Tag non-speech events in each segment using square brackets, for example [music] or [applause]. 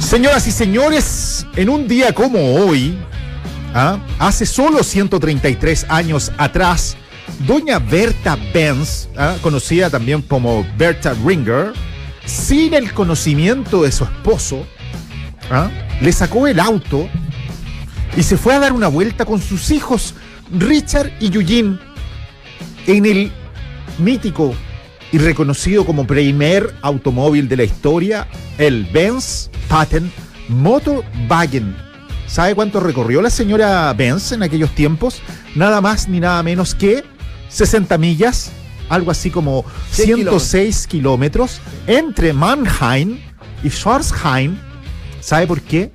Señoras y señores, en un día como hoy, ¿ah? hace solo 133 años atrás, doña Berta Benz, ¿ah? conocida también como Berta Ringer, sin el conocimiento de su esposo, ¿ah? le sacó el auto y se fue a dar una vuelta con sus hijos, Richard y Eugene, en el mítico y reconocido como primer automóvil de la historia, el Benz Patent Motorwagen. ¿Sabe cuánto recorrió la señora Benz en aquellos tiempos? Nada más ni nada menos que 60 millas, algo así como 106 kilómetros, entre Mannheim y Schwarzheim. ¿Sabe por qué?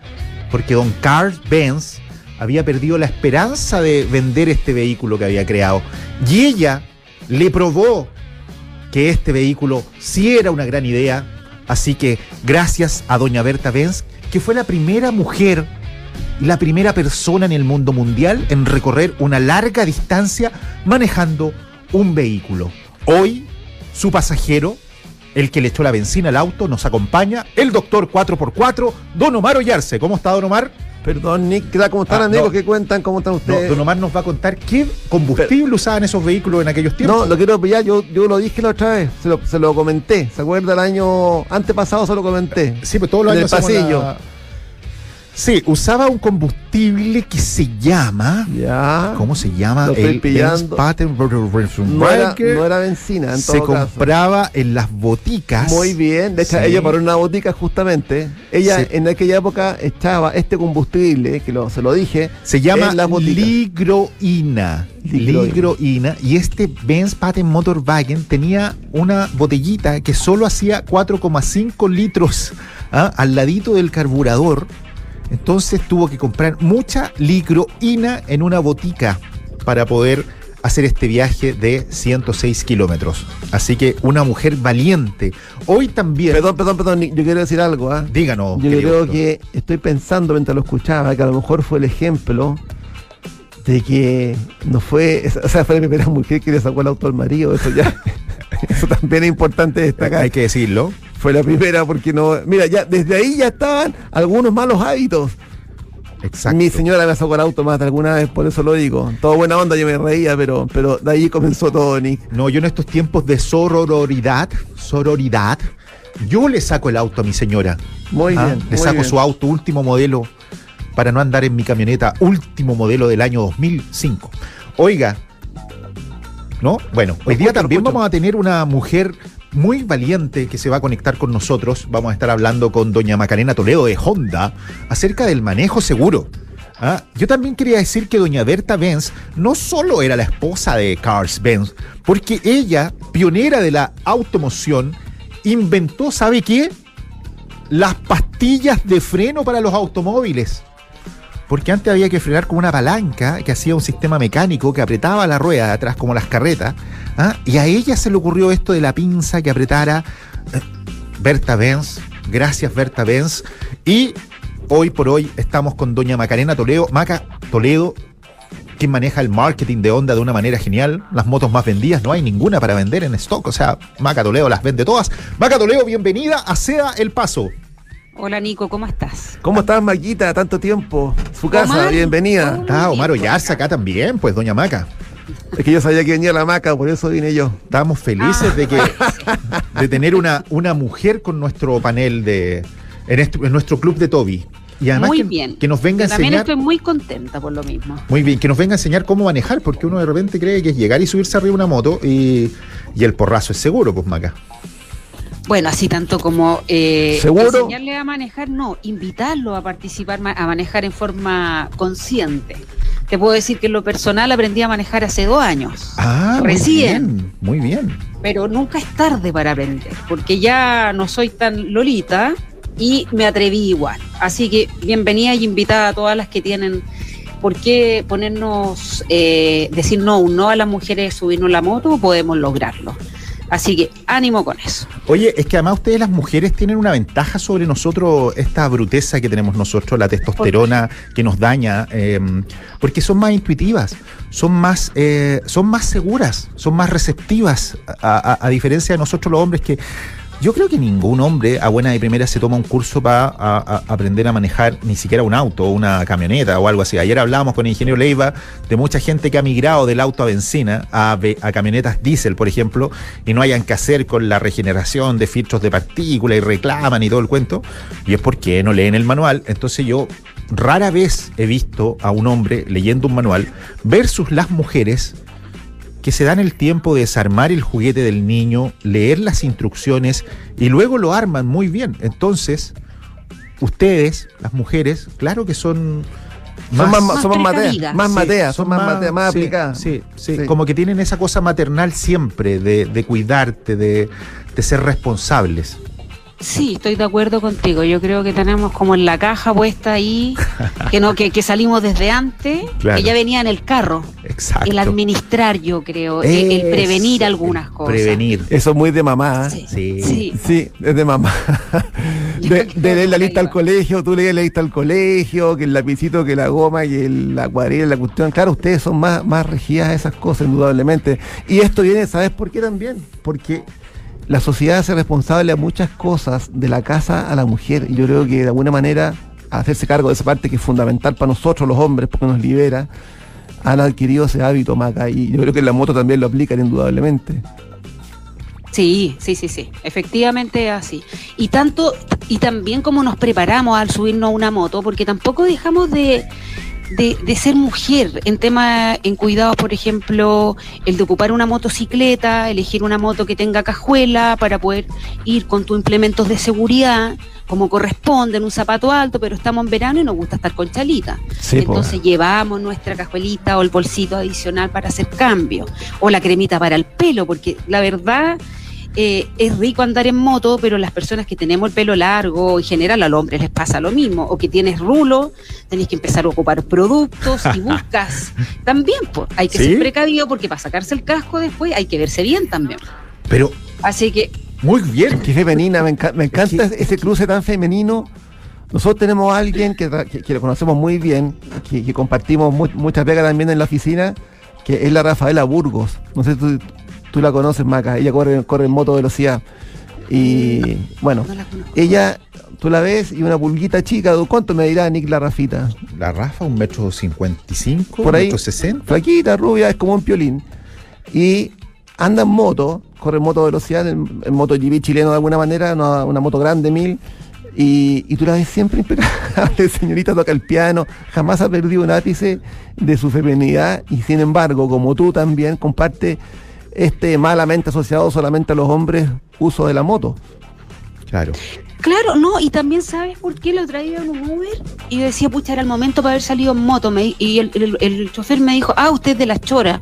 Porque don Carl Benz había perdido la esperanza de vender este vehículo que había creado. Y ella le probó que este vehículo sí era una gran idea. Así que gracias a doña Berta Benz, que fue la primera mujer y la primera persona en el mundo mundial en recorrer una larga distancia manejando un vehículo. Hoy, su pasajero, el que le echó la benzina al auto, nos acompaña, el doctor 4x4, Don Omar Ollarse. ¿Cómo está, Don Omar? Perdón, Nick, ¿qué tal? ¿Cómo están, Ah, amigos? no. ¿Qué cuentan? ¿Cómo están No, ustedes? don Omar nos va a contar qué combustible usaban esos vehículos en aquellos tiempos. No, lo quiero pillar, yo, yo lo dije la otra vez, se lo, se lo comenté, ¿se acuerda el año antepasado se lo comenté? Sí, pues todos los En el años hacemos pasillo. la- Sí, usaba un combustible que se llama. Ya. ¿Cómo se llama? Lo El pillando. Patent No era, no era benzina, en Se todo caso. compraba en las boticas. Muy bien, de hecho Sí. ella paró en una botica justamente. Ella Sí. en aquella época echaba este combustible, que lo, se lo dije, Se llama ligroína. Ligroína. Ligroína. Y este Benz Patent Motorwagen tenía una botellita que solo hacía 4,5 litros ¿ah? al ladito del carburador. Entonces tuvo que comprar mucha ligroína en una botica para poder hacer este viaje de 106 kilómetros. Así que una mujer valiente. Hoy también. Perdón, perdón, perdón, yo quiero decir algo, ¿ah? Díganos. Yo creo doctor. que estoy pensando mientras lo escuchaba que a lo mejor fue el ejemplo de que no fue, o sea, fue la primera mujer que le sacó el auto al marido, eso ya, [laughs] eso también es importante destacar. Hay que decirlo. Fue la primera porque no, mira, ya desde ahí ya estaban algunos malos hábitos. Exacto. Mi señora me sacó el auto más de alguna vez, por eso lo digo. Todo buena onda, yo me reía, pero, pero de ahí comenzó todo, Nick. No, yo en estos tiempos de sororidad, sororidad, yo le saco el auto a mi señora. Muy ¿ah? bien. Le muy saco bien. su auto último modelo para no andar en mi camioneta último modelo del año 2005. Oiga, ¿no? Bueno, hoy día también vamos a tener una mujer muy valiente que se va a conectar con nosotros. Vamos a estar hablando con doña Macarena Toledo de Honda acerca del manejo seguro. Ah, yo también quería decir que doña Berta Benz no solo era la esposa de Carl Benz, porque ella, pionera de la automoción, inventó, ¿sabe qué? Las pastillas de freno para los automóviles. Porque antes había que frenar con una palanca que hacía un sistema mecánico que apretaba la rueda de atrás como las carretas. ¿ah? Y a ella se le ocurrió esto de la pinza que apretara eh, Berta Benz. Gracias Berta Benz. Y hoy por hoy estamos con doña Macarena Toledo. Maca Toledo, quien maneja el marketing de Honda de una manera genial. Las motos más vendidas, no hay ninguna para vender en stock. O sea, Maca Toledo las vende todas. Maca Toledo, bienvenida a Seda El Paso. Hola Nico, ¿cómo estás? ¿Cómo estás, Maquita? Tanto tiempo. Su casa, Omar. bienvenida. Está Omar Ollarza acá también, pues doña Maca. Es que yo sabía que venía la maca, por eso vine yo. Estamos felices de que [laughs] de tener una, una mujer con nuestro panel de en, este- en nuestro club de Toby. Y además muy que, bien. que nos venga a Yo También enseñar estoy muy contenta por lo mismo. muy bien, que nos venga a enseñar cómo manejar, porque uno de repente cree que es llegar y subirse arriba de una moto y, y el porrazo es seguro, pues Maca. Bueno, así tanto como eh, enseñarle a manejar, no, invitarlo a participar, a manejar en forma consciente. Te puedo decir que en lo personal aprendí a manejar hace dos años. Ah, Recién. Muy bien, muy bien. pero nunca es tarde para aprender, porque ya no soy tan lolita y me atreví igual. Así que bienvenida y invitada a todas las que tienen por qué ponernos, eh, decir no, no a las mujeres subirnos la moto, podemos lograrlo. Así que ánimo con eso. Oye, es que además ustedes las mujeres tienen una ventaja sobre nosotros, esta bruteza que tenemos nosotros, la testosterona que nos daña, eh, porque son más intuitivas, son más, eh, son más seguras, son más receptivas, a, a- a diferencia de nosotros los hombres que Yo creo que ningún hombre a buena de primera se toma un curso para aprender a manejar ni siquiera un auto una camioneta o algo así. Ayer hablábamos con el ingeniero Leiva de mucha gente que ha migrado del auto a benzina a, a camionetas diésel, por ejemplo, y no hayan que hacer con la regeneración de filtros de partículas y reclaman y todo el cuento. Y es porque no leen el manual. Entonces yo rara vez he visto a un hombre leyendo un manual versus las mujeres que se dan el tiempo de desarmar el juguete del niño, leer las instrucciones y luego lo arman muy bien. Entonces, ustedes, las mujeres, claro que son más, son más, son más precavidas. más Sí, mateas, son son más, más- mateas, más sí, aplicadas. Sí, sí, Sí. como que tienen esa cosa maternal siempre de, de cuidarte, de, de ser responsables. Sí, estoy de acuerdo contigo. Yo creo que tenemos como en la caja puesta ahí, que no, que, que salimos desde antes, Claro. que ya venía en el carro. Exacto. El administrar, yo creo, el, el prevenir algunas el cosas. Prevenir. Eso es muy de mamá. ¿eh? Sí. Sí. sí. Sí, es de mamá. De, leer la lista al colegio, tú lees la lista al colegio, que el lapicito, que la goma, que el- la acuarela, la cuestión. Claro, ustedes son más, más regidas a esas cosas, indudablemente. Y esto viene, ¿sabes por qué también? Porque la sociedad hace responsable a muchas cosas de la casa a la mujer. Y yo creo que de alguna manera hacerse cargo de esa parte que es fundamental para nosotros los hombres, porque nos libera, han adquirido ese hábito, Maca. Y yo creo que la moto también lo aplican indudablemente. Sí, sí, sí, sí. Efectivamente así. Y tanto, y también como nos preparamos al subirnos a una moto, porque tampoco dejamos de, de, de ser mujer en tema, en cuidados, por ejemplo, el de ocupar una motocicleta, elegir una moto que tenga cajuela para poder ir con tus implementos de seguridad, como corresponde, en un zapato alto, pero estamos en verano y nos gusta estar con chalita. Sí. Entonces llevamos nuestra cajuelita o el bolsito adicional para hacer cambio, o la cremita para el pelo, porque la verdad eh, es rico andar en moto, pero las personas que tenemos el pelo largo, en general al hombre les pasa lo mismo, o que tienes rulo, tenés que empezar a ocupar productos y [laughs] buscas también, pues, hay que ¿Sí? ser precavido porque para sacarse el casco después hay que verse bien también. Pero Así que muy bien. Qué femenina, me, enca- me encanta Es que- ese cruce tan femenino. Nosotros tenemos a alguien que, que, que lo conocemos muy bien, que, que compartimos mu- mucha pega también en la oficina, que es la Rafaela Burgos. No sé si tú, tú la conoces, Maca. Ella corre, corre en moto velocidad. Y bueno, no ella, tú la ves y una pulguita chica. ¿Cuánto me dirá Nick la Rafita? La Rafa, un metro cincuenta y cinco, Por ahí. metro sesenta. Flaquita, rubia, es como un piolín. Y anda en moto, corre en moto velocidad, en, en MotoGP chileno de alguna manera, una, una moto grande, mil. Y, y tú la ves siempre impecable, [laughs] señorita toca el piano, jamás ha perdido un ápice de su feminidad y sin embargo, como tú también, comparte este malamente asociado solamente a los hombres uso de la moto. Claro. Claro, no, y también sabes por qué lo traía en un Uber y yo decía, pucha, era el momento para haber salido en moto. Me, y el, el- el chofer me dijo, ah, usted es de las choras.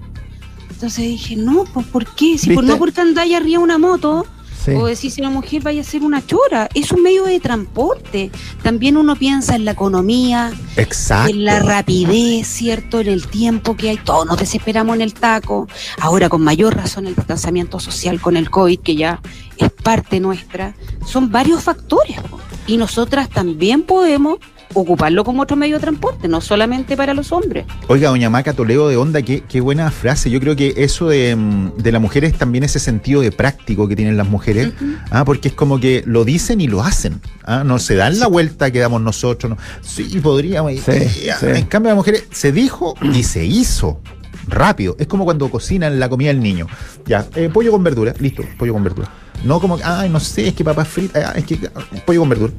Entonces dije, no, pues ¿por qué? Si por, ¿Viste? no porque andáis arriba una moto, Sí. o decir si una mujer vaya a ser una chora, es un medio de transporte. También uno piensa en la economía, Exacto. en la rapidez, ¿cierto? En el tiempo que hay. Todos nos desesperamos en el taco. Ahora, con mayor razón, el distanciamiento social con el COVID, que ya es parte nuestra. Son varios factores. Y nosotras también podemos ocuparlo como otro medio de transporte, no solamente para los hombres. Oiga, doña Maca Toledo de Onda, qué, qué buena frase. Yo creo que eso de, mm, de las mujeres también ese sentido de práctico que tienen las mujeres, ah, porque es como que lo dicen y lo hacen. ah, No se dan la vuelta que damos nosotros. No. Sí, podríamos. Sí, ah, sí. En cambio, las mujeres se dijo y se hizo. Rápido. Es como cuando cocinan la comida del niño. Ya, eh, pollo con verdura. Listo, pollo con verdura. No como, ay, no sé, es que papas fritas, ah, es que ah, pollo con verdura.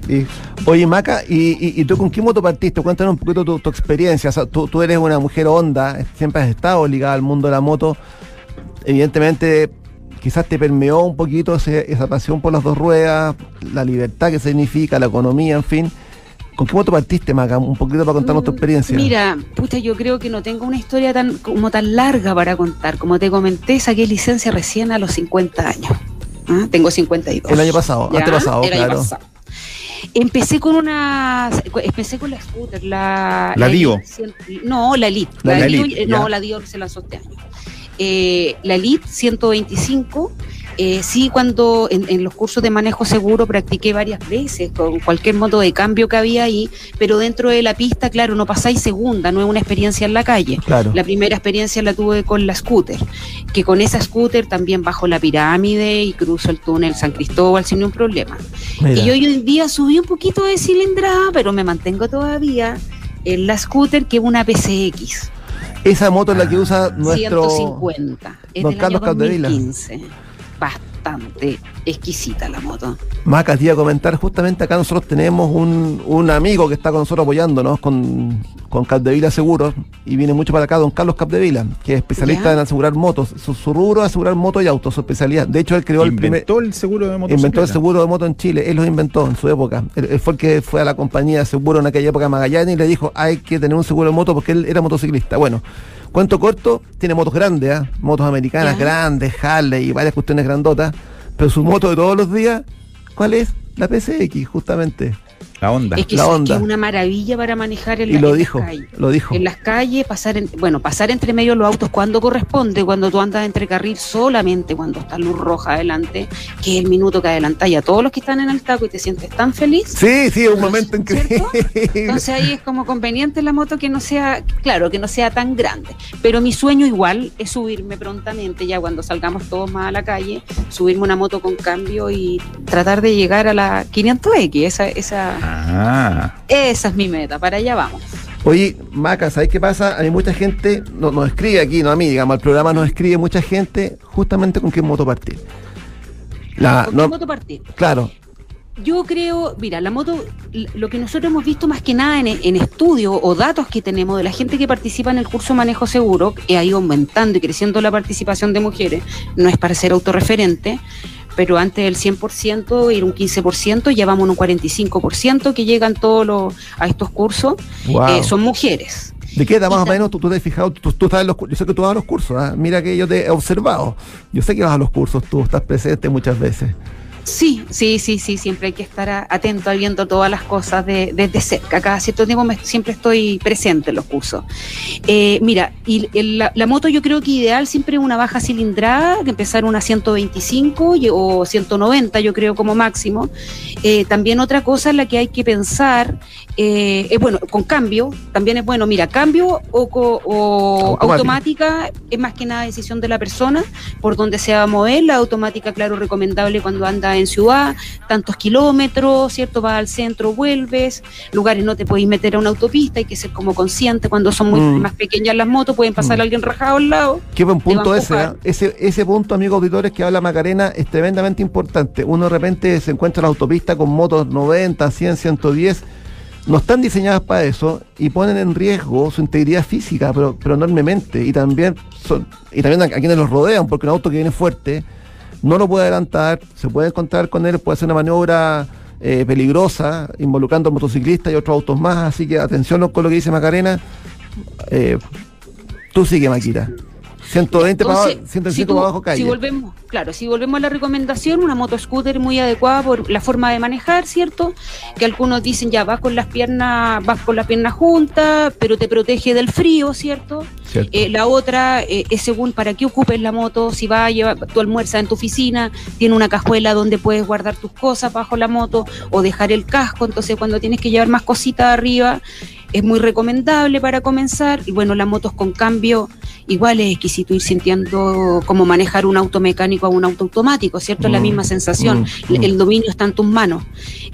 Oye, Maca, ¿y, tú con qué moto partiste? Cuéntanos un poquito tu, experiencia. O sea, tú, tú eres una mujer honda, siempre has estado ligada al mundo de la moto. Evidentemente, quizás te permeó un poquito ese- esa pasión por las dos ruedas, la libertad que significa, la economía, en fin. ¿Con qué moto partiste, Maca? Un poquito para contarnos tu Mm, experiencia. Mira, pucha, yo creo que no tengo una historia tan como tan larga para contar. Como te comenté, saqué licencia recién a los 50 años. ¿Ah? Tengo 52. El año pasado, ¿Ya? antepasado, El año claro. pasado. Empecé con una. Empecé con la scooter, la. La Dio. No, la Elite. La Dio, Elite, eh, no, la Dio se lanzó este año. Eh, la Elite 125 Eh, sí, cuando en, en, los cursos de manejo seguro practiqué varias veces con cualquier modo de cambio que había ahí, pero dentro de la pista, claro, no pasáis segunda, no es una experiencia en la calle. Claro. La primera experiencia la tuve con la scooter, que con esa scooter también bajo la pirámide y cruzo el túnel San Cristóbal sin ningún problema. Mira. Y hoy en día subí un poquito de cilindrada, pero me mantengo todavía en la scooter que es una PCX. Esa moto es la que usa nuestro 150. Es don del Carlos año Capdevila. 2015. Bastante exquisita la moto. Maca, te iba a comentar, justamente acá nosotros tenemos un, un amigo que está con nosotros apoyándonos con, con Capdevila Seguros y viene mucho para acá, don Carlos Capdevila, que es especialista Ya. en asegurar motos. Su, su rubro es asegurar motos y autos, su especialidad. De hecho, él creó el primer... Inventó el seguro de motocicleta. Inventó el seguro de moto en Chile, él lo inventó en su época. Él, él fue el que fue a la compañía de seguro en aquella época Magallanes y le dijo hay que tener un seguro de moto porque él era motociclista. Bueno, cuento corto, tiene motos grandes, ¿ah? motos americanas grandes, Harley y varias cuestiones grandotas, pero su moto de todos los días, ¿cuál es? La PCX, justamente. La onda. Es que, La onda. que es una maravilla para manejar en, Y la- lo en las dijo, calles. lo dijo. En las calles, pasar en- bueno, pasar entre medio los autos cuando corresponde, cuando tú andas entre carril solamente cuando está luz roja adelante, que es el minuto que adelantáis a todos los que están en el taco y te sientes tan feliz. Sí, sí, es un momento ¿Cierto? increíble. Entonces ahí es como conveniente la moto que no sea, claro, que no sea tan grande. Pero mi sueño igual es subirme prontamente, ya cuando salgamos todos más a la calle, subirme una moto con cambio y tratar de llegar a la 500X. Esa, esa, Ah. Esa es mi meta, para allá vamos. Oye, Maca, ¿sabes qué pasa? Mí mucha gente no- nos escribe aquí, no a mí, digamos, al programa nos escribe mucha gente justamente con qué moto partir. La, ¿Con no- qué moto partir? claro, Yo creo, mira, la moto, lo que nosotros hemos visto más que nada en, en estudios o datos que tenemos de la gente que participa en el curso manejo seguro, que ha ido aumentando y creciendo la participación de mujeres, no es para ser autorreferente, pero antes del 100% ir un 15%, ya vamos a un 45% que llegan todos los, a estos cursos, wow. eh, son mujeres. ¿De qué edad más o menos tú, tú te has fijado? Tú, tú estás en los, yo sé que tú vas a los cursos, ¿ah? mira que yo te he observado. Yo sé que vas a los cursos, tú estás presente muchas veces. Sí, sí, sí, sí, siempre hay que estar atento a viendo todas las cosas de- desde cerca. Cada cierto tiempo me- siempre estoy presente en los cursos. Eh, mira, y el- la, la moto yo creo que ideal siempre es una baja cilindrada, que empezar una 125 y- o 190 yo creo como máximo. Eh, también otra cosa en la que hay que pensar, eh, es bueno, con cambio, también es bueno, mira, cambio o, o Automática. automática es más que nada decisión de la persona por donde se va a mover. La automática, claro, recomendable cuando anda en ciudad, tantos kilómetros, ¿cierto? Vas al centro, vuelves, lugares no te podéis meter a una autopista, hay que ser como consciente cuando son muy Mm. más pequeñas las motos, pueden pasar Mm. alguien rajado al lado. Qué buen a punto ese. ¿ah? ese. Ese punto, amigos auditores, que habla Macarena, es tremendamente importante. Uno de repente se encuentra en la autopista con motos 90, 100, 110. No están diseñadas para eso y ponen en riesgo su integridad física, pero, pero enormemente. Y también, y también a, a quienes los rodean, porque un auto que viene fuerte no lo puede adelantar, se puede encontrar con él, puede hacer una maniobra eh, peligrosa, involucrando al motociclista y otros autos más. Así que atención con lo que dice Macarena. Eh, tú sigue, Maquita. 120 para Entonces, abajo, 105 si tú- para abajo calle. Si volvemos, claro, si volvemos a la recomendación, una moto scooter muy adecuada por la forma de manejar, ¿cierto? Que algunos dicen ya vas con las piernas, vas con las piernas juntas, pero te protege del frío, ¿cierto? Cierto. Eh, la otra eh, es según para qué ocupes la moto, si vas a llevar, tú almuerzas en tu oficina, tiene una cajuela donde puedes guardar tus cosas bajo la moto o dejar el casco, entonces cuando tienes que llevar más cositas arriba, es muy recomendable para comenzar. Y bueno, las motos con cambio, igual es exquisito ir sintiendo cómo manejar un auto mecánico a un auto automático, ¿cierto? Es la Mm, misma sensación, mm, mm. el dominio está en tus manos.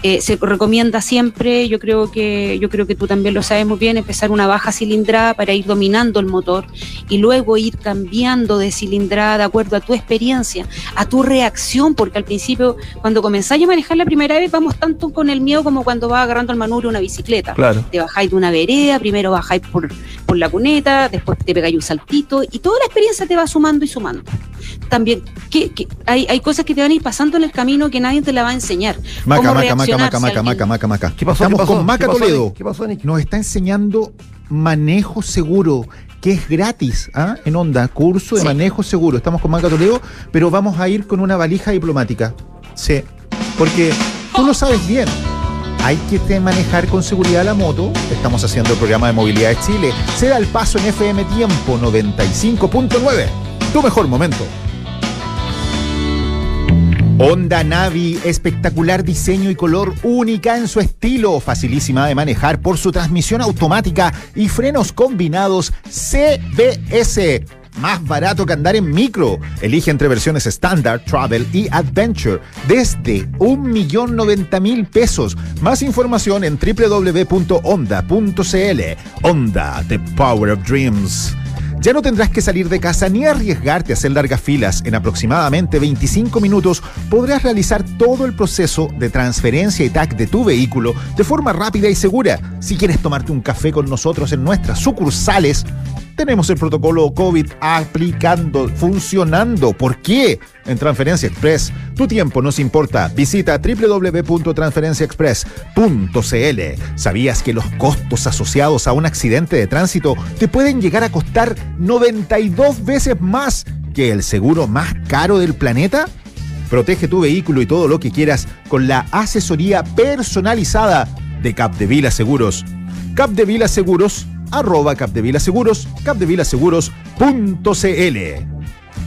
Eh, se recomienda siempre, yo creo que yo creo que tú también lo sabes muy bien, empezar una baja cilindrada para ir dominando el motor y luego ir cambiando de cilindrada de acuerdo a tu experiencia, a tu reacción, porque al principio cuando comenzáis a manejar la primera vez vamos tanto con el miedo como cuando vas agarrando el manubrio una bicicleta. Claro. Te bajáis de una vereda, primero bajáis por, por la cuneta, después te pegáis un saltito y toda la experiencia te va sumando y sumando. También que, que hay, hay cosas que te van a ir pasando en el camino que nadie te la va a enseñar. Maca, ¿Cómo maca, maca, maca, maca, maca, maca, maca. ¿Qué pasó? Estamos ¿Qué pasó? con Maca ¿Qué pasó, Toledo. Nick? ¿Qué pasó, Nick? Nos está enseñando manejo seguro, que es gratis, ¿ah? en onda, curso de Sí. manejo seguro. Estamos con Maca Toledo, pero vamos a ir con una valija diplomática. Sí, porque tú lo sabes bien. Hay que manejar con seguridad la moto. Estamos haciendo el programa de movilidad de Chile. Se da el paso en FM Tiempo 95.9. Tu mejor momento. Honda Navi, espectacular diseño y color única en su estilo, facilísima de manejar por su transmisión automática y frenos combinados CBS. Más barato que andar en micro. Elige entre versiones estándar, travel y adventure desde 1.090.000 pesos. Más información en www.honda.cl. Honda, the power of dreams. Ya no tendrás que salir de casa ni arriesgarte a hacer largas filas. En aproximadamente 25 minutos podrás realizar todo el proceso de transferencia y TAC de tu vehículo de forma rápida y segura. Si quieres tomarte un café con nosotros en nuestras sucursales, tenemos el protocolo COVID aplicando, funcionando. ¿Por qué? En Transferencia Express, tu tiempo nos importa. Visita www.transferenciaexpress.cl. ¿Sabías que los costos asociados a un accidente de tránsito te pueden llegar a costar 92 veces más que el seguro más caro del planeta? Protege tu vehículo y todo lo que quieras con la asesoría personalizada de Capdevila Seguros. Capdevila Seguros arroba capdevilaseguros, capdevilaseguros.cl.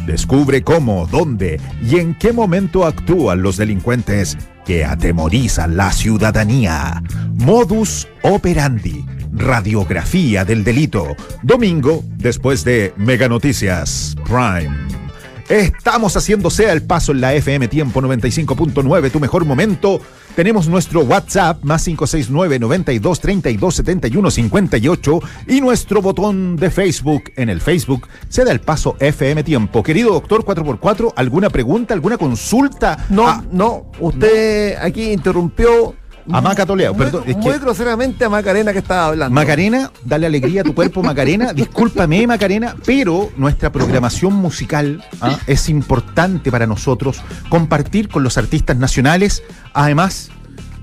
Descubre cómo, dónde y en qué momento actúan los delincuentes que atemorizan la ciudadanía. Modus operandi. Radiografía del delito. Domingo, después de Mega Noticias Prime. Estamos haciendo sea el paso en la FM Tiempo 95.9, tu mejor momento. Tenemos nuestro WhatsApp más 569 92 32 71 58 y nuestro botón de Facebook. En el Facebook se da el paso FM Tiempo. Querido doctor 4x4, ¿alguna pregunta, alguna consulta? No, Ah, no, usted aquí interrumpió A Maca Toledo, muy, perdón, es muy que- groseramente a Macarena que estaba hablando. Macarena, dale alegría a tu cuerpo, Macarena. Discúlpame, Macarena, pero nuestra programación musical ¿ah? es importante para nosotros compartir con los artistas nacionales. Además,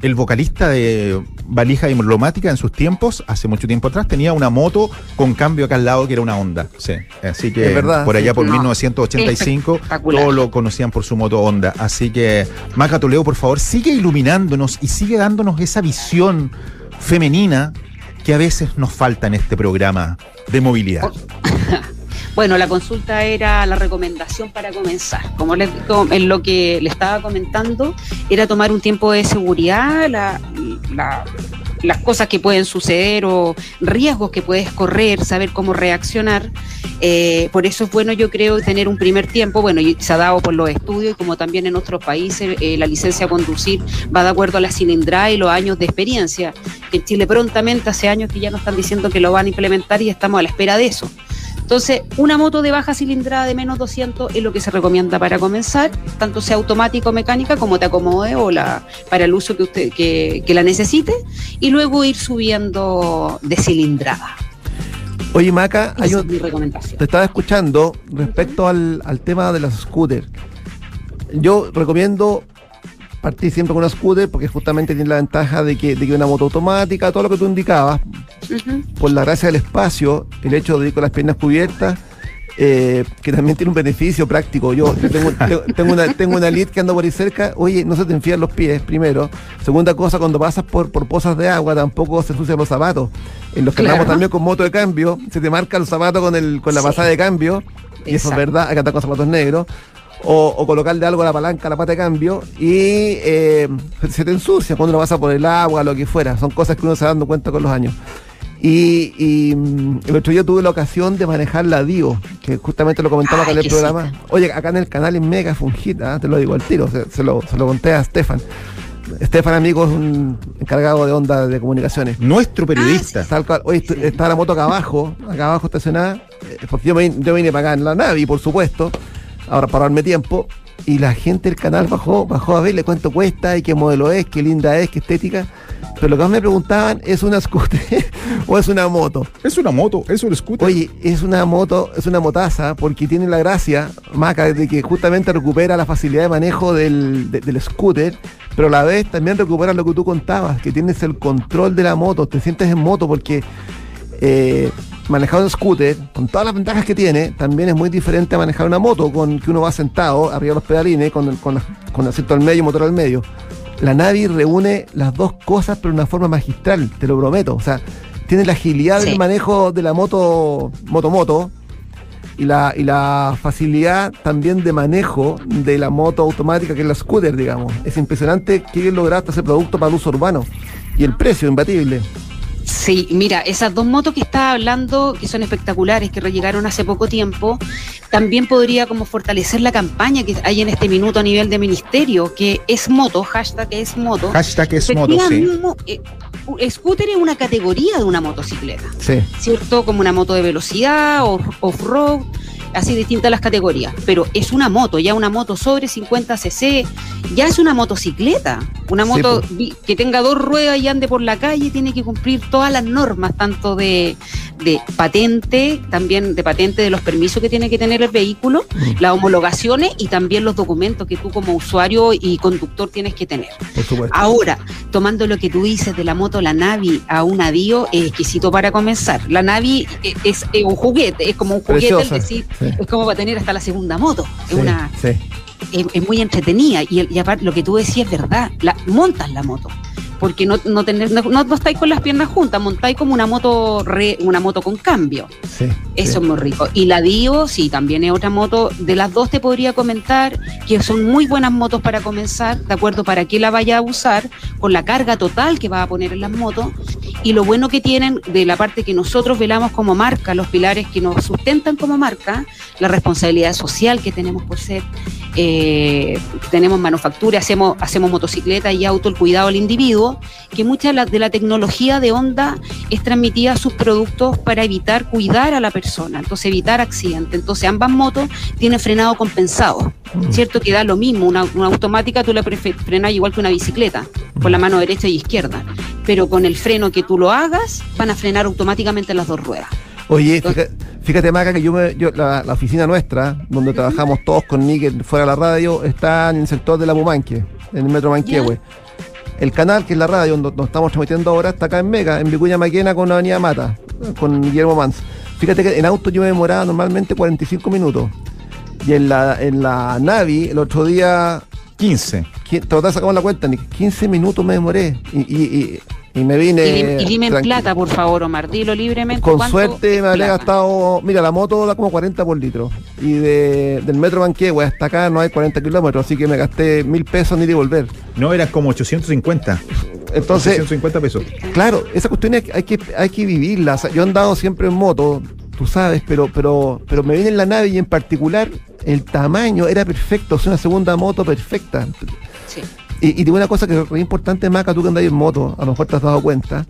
el vocalista de Valija Diplomática en sus tiempos, hace mucho tiempo atrás, tenía una moto con cambio acá al lado que era una Honda. Sí. Así que Es verdad, por allá sí. por No, 1985 espectacular. todos lo conocían por su moto Honda. Así que, Maca Toledo, por favor, sigue iluminándonos y sigue dándonos esa visión femenina que a veces nos falta en este programa de movilidad. [laughs] Bueno, la consulta era la recomendación para comenzar. Como les, en lo que le estaba comentando, era tomar un tiempo de seguridad, la- la- las cosas que pueden suceder o riesgos que puedes correr, saber cómo reaccionar. Eh, por eso es bueno, yo creo, tener un primer tiempo. Bueno, se ha dado por los estudios como también en otros países, eh, la licencia a conducir va de acuerdo a la cilindrada y los años de experiencia. En Chile prontamente, hace años que ya nos están diciendo que lo van a implementar y estamos a la espera de eso. Entonces, una moto de baja cilindrada de menos 200 es lo que se recomienda para comenzar, tanto sea automática o mecánica, como te acomode o la para el uso que usted que, que la necesite, y luego ir subiendo de cilindrada. Oye, Maca, hay un- te estaba escuchando respecto al, al tema de los scooters. Yo recomiendo partir siempre con una scooter porque justamente tiene la ventaja de que, de que una moto automática, todo lo que tú indicabas, por la gracia del espacio, el hecho de ir con las piernas cubiertas, eh, que también tiene un beneficio práctico. Yo [laughs] yo tengo, tengo- una, tengo una lead que anda por ahí cerca, oye, no se te enfían los pies, primero. Segunda cosa, cuando pasas por, por pozas de agua, tampoco se ensucian los zapatos. En los que Claro. andamos también con moto de cambio, se te marca el zapato con, el, con la Sí. pasada de cambio, y eso es verdad, hay que andar con zapatos negros. O, o colocarle algo a la palanca, a la pata de cambio, y eh, [laughs] se te ensucia cuando uno pasa por el agua, lo que fuera. Son cosas que uno se va dando cuenta con los años. Y, y, mm, el otro día tuve la ocasión de manejar la Dio, que justamente lo comentaba acá en el programa. Oye, acá en el canal en Mega fue un hit, ¿ah? te lo digo al tiro, se, se lo, se lo conté a Stefan. Stefan, amigo, es un encargado de onda de comunicaciones. Nuestro periodista. Tal cual. Oye, estu- estaba la moto acá abajo, acá abajo estacionada, eh, porque yo, me, yo vine para acá en la Navi, por supuesto, ahora para darme tiempo, y la gente del canal bajó, bajó a verle cuánto cuesta y qué modelo es, qué linda es, qué estética. Pero lo que más me preguntaban es una scooter [laughs] o es una moto. Es una moto, es un scooter. Oye, es una moto, es una motaza, porque tiene la gracia, Maca, de que justamente recupera la facilidad de manejo del, de- del scooter, pero a la vez también recupera lo que tú contabas, que tienes el control de la moto, te sientes en moto, porque eh, manejar un scooter, con todas las ventajas que tiene, también es muy diferente a manejar una moto, con que uno va sentado arriba de los pedalines, con, con, con asiento al medio y motor al medio. La Navi reúne las dos cosas, pero de una forma magistral, te lo prometo. O sea, tiene la agilidad Sí. del manejo de la moto, moto moto, y la, y la facilidad también de manejo de la moto automática que es la scooter, digamos. Es impresionante que lograste ese producto para el uso urbano. Y el precio, imbatible. Sí, mira, esas dos motos que estaba hablando, que son espectaculares, que llegaron hace poco tiempo, también podría como fortalecer la campaña que hay en este minuto a nivel de ministerio, que es moto, hashtag es moto. Hashtag es moto, sí. Eh, scooter es una categoría de una motocicleta, sí. ¿cierto? Como una moto de velocidad, o off-road, así distintas las categorías, pero es una moto, ya una moto sobre 50 cc, ya es una motocicleta, una moto sí, que tenga dos ruedas y ande por la calle, tiene que cumplir todas las normas, tanto de, de patente, también de patente de los permisos que tiene que tener el vehículo, mm. las homologaciones y también los documentos que tú como usuario y conductor tienes que tener. Ahora, tomando lo que tú dices de la moto, la Navi a un avío, es exquisito para comenzar. La Navi es, es un juguete, es como un juguete, Preciosa. es decir, Sí. Es como para tener hasta la segunda moto. Es sí, una. Sí. Es, es, muy entretenida. Y, y, aparte, lo que tú decías es verdad. La, montas la moto. Porque no, no, tener, no, no, estáis con las piernas juntas, montáis como una moto re, una moto con cambio. Sí, Eso es muy rico. Y la Dio, sí, también es otra moto. De las dos te podría comentar que son muy buenas motos para comenzar, ¿de acuerdo? Para que la vaya a usar, con la carga total que va a poner en las motos. Y lo bueno que tienen de la parte que nosotros velamos como marca, los pilares que nos sustentan como marca, la responsabilidad social que tenemos por ser, eh, tenemos manufactura, hacemos, hacemos motocicleta y auto, el cuidado al individuo, que mucha de la, de la tecnología de Honda es transmitida a sus productos para evitar cuidar a la persona, entonces evitar accidentes. Entonces ambas motos tienen frenado compensado, ¿cierto? Que da lo mismo, una, una automática tú la frenas igual que una bicicleta, con la mano derecha y izquierda, pero con el freno que tú lo hagas, van a frenar automáticamente las dos ruedas. Oye, fíjate, fíjate Maca, que yo, me, yo la, la, oficina nuestra, donde trabajamos todos con Níquel fuera de la radio, está en el sector de la en el metro Manquehue. El canal, que es la radio donde nos estamos transmitiendo ahora, está acá en Mega, en Vicuña Maquena con Avenida Mata, con Guillermo Mans. Fíjate que en auto yo me demoraba normalmente 45 minutos. Y en la, en la Navi, el otro día 15. Te sacamos la cuenta, 15 minutos me demoré. Y, y, y, y me vine. Y, dime en plata, por favor, Omar, dilo libremente. Con suerte me habría gastado. Mira, la moto da como 40 por litro. Y de, del metro Manquehue hasta acá no hay 40 kilómetros, así que me gasté mil pesos ni de volver. No, eran como 850. Entonces. 850 pesos. Claro, esa cuestión hay que, hay que vivirla. O sea, yo he andado siempre en moto, tú sabes, pero, pero, pero me vine en la nave y en particular el tamaño era perfecto, es una segunda moto perfecta. Sí. Y, y digo una cosa que es importante, Maca, tú que andas en moto, a lo mejor te has dado cuenta.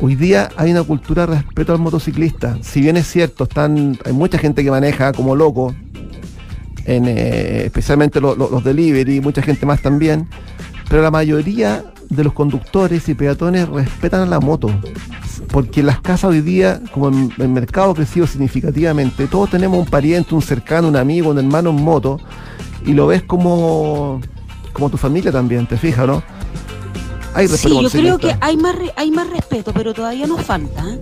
Hoy día hay una cultura de respeto al motociclista. Si bien es cierto, están, hay mucha gente que maneja como loco, eh, especialmente lo, lo, los delivery, mucha gente más también, pero la mayoría de los conductores y peatones respetan a la moto. Porque las casas hoy día, como el, el mercado ha crecido significativamente, todos tenemos un pariente, un cercano, un amigo, un hermano en moto, y lo ves como como tu familia también, ¿te fijas, no? Hay respeto sí, yo creo que hay más, hay más respeto, pero todavía nos falta. ¿eh?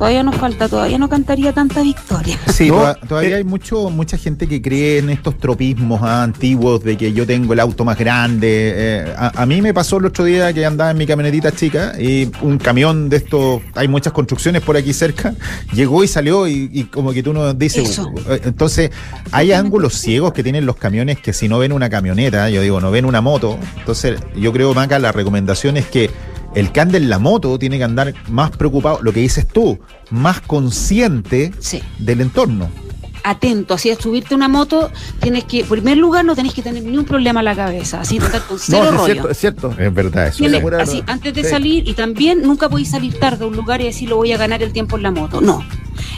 Todavía nos falta, todavía no cantaría tanta victoria. [laughs] Sí, ¿No? todavía hay mucho, mucha gente que cree en estos tropismos ¿ah? antiguos de que yo tengo el auto más grande. Eh, a, a, mí me pasó el otro día que andaba en mi camionetita chica y un camión de estos, hay muchas construcciones por aquí cerca, [laughs] llegó y salió y, y como que tú nos dices, Eso. entonces hay ángulos ciegos que tienen los camiones que si no ven una camioneta, yo digo, no ven una moto, entonces yo creo, Maca, la recomendación es que el que anda en la moto tiene que andar más preocupado, lo que dices tú, más consciente sí. del entorno. Atento, así es subirte una moto, tienes que, en primer lugar, no tenés que tener ni un problema en la cabeza, así estar con cero no, rollo. Es cierto, es cierto. Es verdad eso. Tienes, así, antes de sí. salir, y también nunca podéis salir tarde a un lugar y decir lo voy a ganar el tiempo en la moto. No.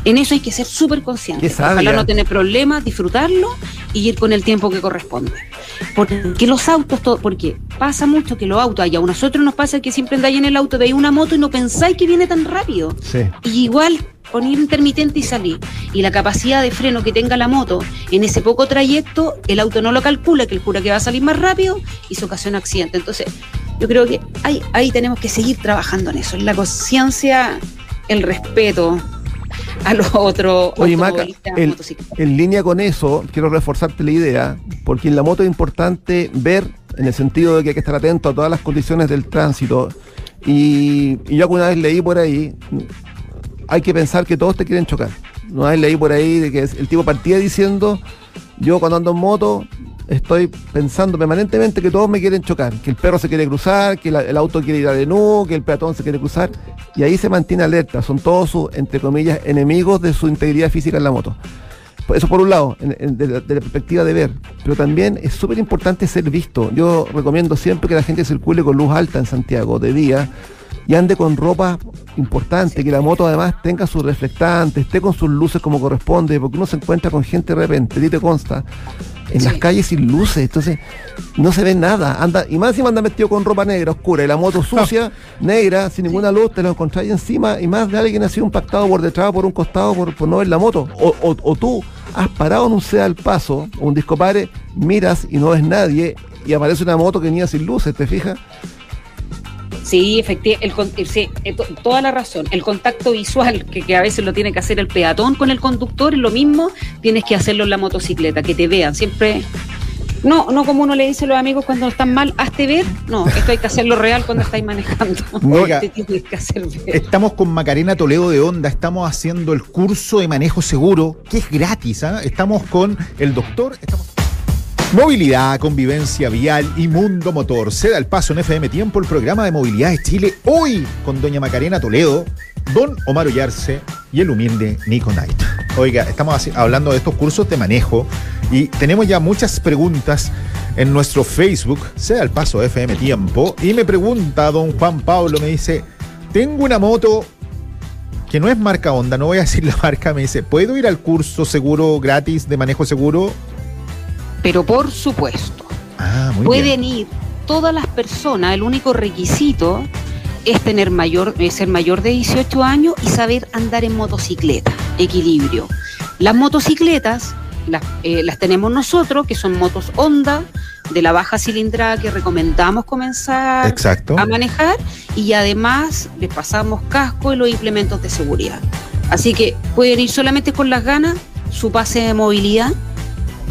En eso hay que ser súper consciente. Ojalá no tener problemas, disfrutarlo y ir con el tiempo que corresponde. Porque los autos, todo, porque pasa mucho que los autos, y a nosotros nos pasa que siempre andáis en el auto, veis una moto y no pensáis que viene tan rápido. Sí. Y igual poner intermitente y salir. Y la capacidad de freno que tenga la moto en ese poco trayecto, el auto no lo calcula, que calcula que va a salir más rápido y se ocasiona accidente. Entonces, yo creo que ahí, ahí tenemos que seguir trabajando en eso, en la conciencia, el respeto, [laughs] a los otros. Oye, Maca, el, en línea con eso, quiero reforzarte la idea, porque en la moto es importante ver, en el sentido de que hay que estar atento a todas las condiciones del tránsito. Y, y yo alguna vez leí por ahí, hay que pensar que todos te quieren chocar. Una vez leí por ahí de que el tipo partía diciendo, yo cuando ando en moto estoy pensando permanentemente que todos me quieren chocar, que el perro se quiere cruzar, que el auto quiere ir a de que el peatón se quiere cruzar, y ahí se mantiene alerta, son todos sus, entre comillas, enemigos de su integridad física en la moto. Pues Eso por un lado, en- en- de, la, de la perspectiva de ver, pero también es súper importante ser visto. Yo recomiendo siempre que la gente circule con luz alta en Santiago de día y ande con ropa importante, que la moto además tenga sus reflectantes, esté con sus luces como corresponde, porque uno se encuentra con gente de repente, a ti te consta, en Sí. las calles sin luces, entonces no se ve nada, anda, y más encima anda vestido con ropa negra, oscura, y la moto sucia, negra, sin ninguna luz, te lo encontráis encima, y más de alguien ha sido impactado por detrás, por un costado, por, por no ver la moto, o, o- o tú has parado en un sea al paso, un disco padre, miras y no ves nadie, y aparece una moto que venía sin luces, ¿te fijas? Sí, efectivamente, sí, eh, to- toda la razón. El contacto visual, que, que a veces lo tiene que hacer el peatón con el conductor, es lo mismo, tienes que hacerlo en la motocicleta, que te vean. Siempre. No, no como uno le dice a los amigos cuando están mal, hazte ver. No, esto hay que hacerlo real cuando estáis manejando. [laughs] Oiga. te tienes que hacer ver. Estamos con Macarena Toledo de Onda, estamos haciendo el curso de manejo seguro, que es gratis. ¿ah? Estamos con el doctor. estamos- Movilidad, convivencia vial y mundo motor. Se da el paso en FM Tiempo, el programa de movilidad de Chile. Hoy con doña Macarena Toledo, don Omar Ollarse y el humilde Nico Knight. Oiga, estamos hablando de estos cursos de manejo y tenemos ya muchas preguntas en nuestro Facebook, Se da el paso FM Tiempo. Y me pregunta don Juan Pablo, me dice, tengo una moto que no es marca Honda, no voy a decir la [laughs] marca, me dice, ¿puedo ir al curso seguro gratis de manejo seguro? Pero por supuesto. Ah, Pueden bien. ir todas las personas, el único requisito es tener mayor, es ser mayor de 18 años y saber andar en motocicleta, equilibrio. Las motocicletas las, eh, las tenemos nosotros, que son motos Honda, de la baja cilindrada que recomendamos comenzar Exacto. a manejar y además les pasamos casco y los implementos de seguridad. Así que pueden ir solamente con las ganas, su pase de movilidad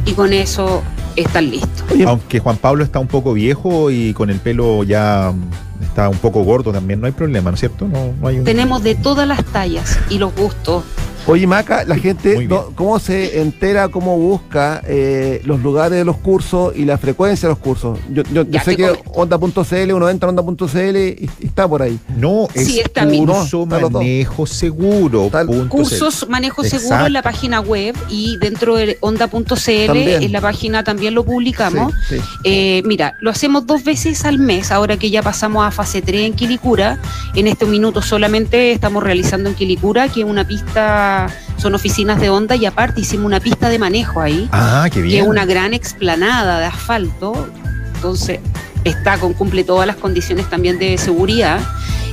y con eso están listos. Aunque Juan Pablo está un poco viejo y con el pelo ya mm, está un poco gordo también, no hay problema, ¿no es cierto? No, no hay un... Tenemos de todas las tallas y los gustos. Oye, Maca, la gente, no-. ¿cómo se entera, cómo busca eh, los lugares de los cursos y la frecuencia de los cursos? Yo, yo- sé que onda.cl, uno entra en onda.cl y, y está por ahí. No, es Sí, está curso No, manejo seguro. Tal- punto Cursos manejo seguro en la página web y dentro de onda.cl en la página también lo publicamos. Sí, sí. Eh, mira, lo hacemos dos veces al mes, ahora que ya pasamos a fase 3 en Quilicura. En este minuto solamente estamos realizando en Quilicura, que es una pista, son oficinas de onda y aparte hicimos una pista de manejo ahí, Ah, qué que bien. es una gran explanada de asfalto. Entonces, está con, cumple todas las condiciones también de seguridad,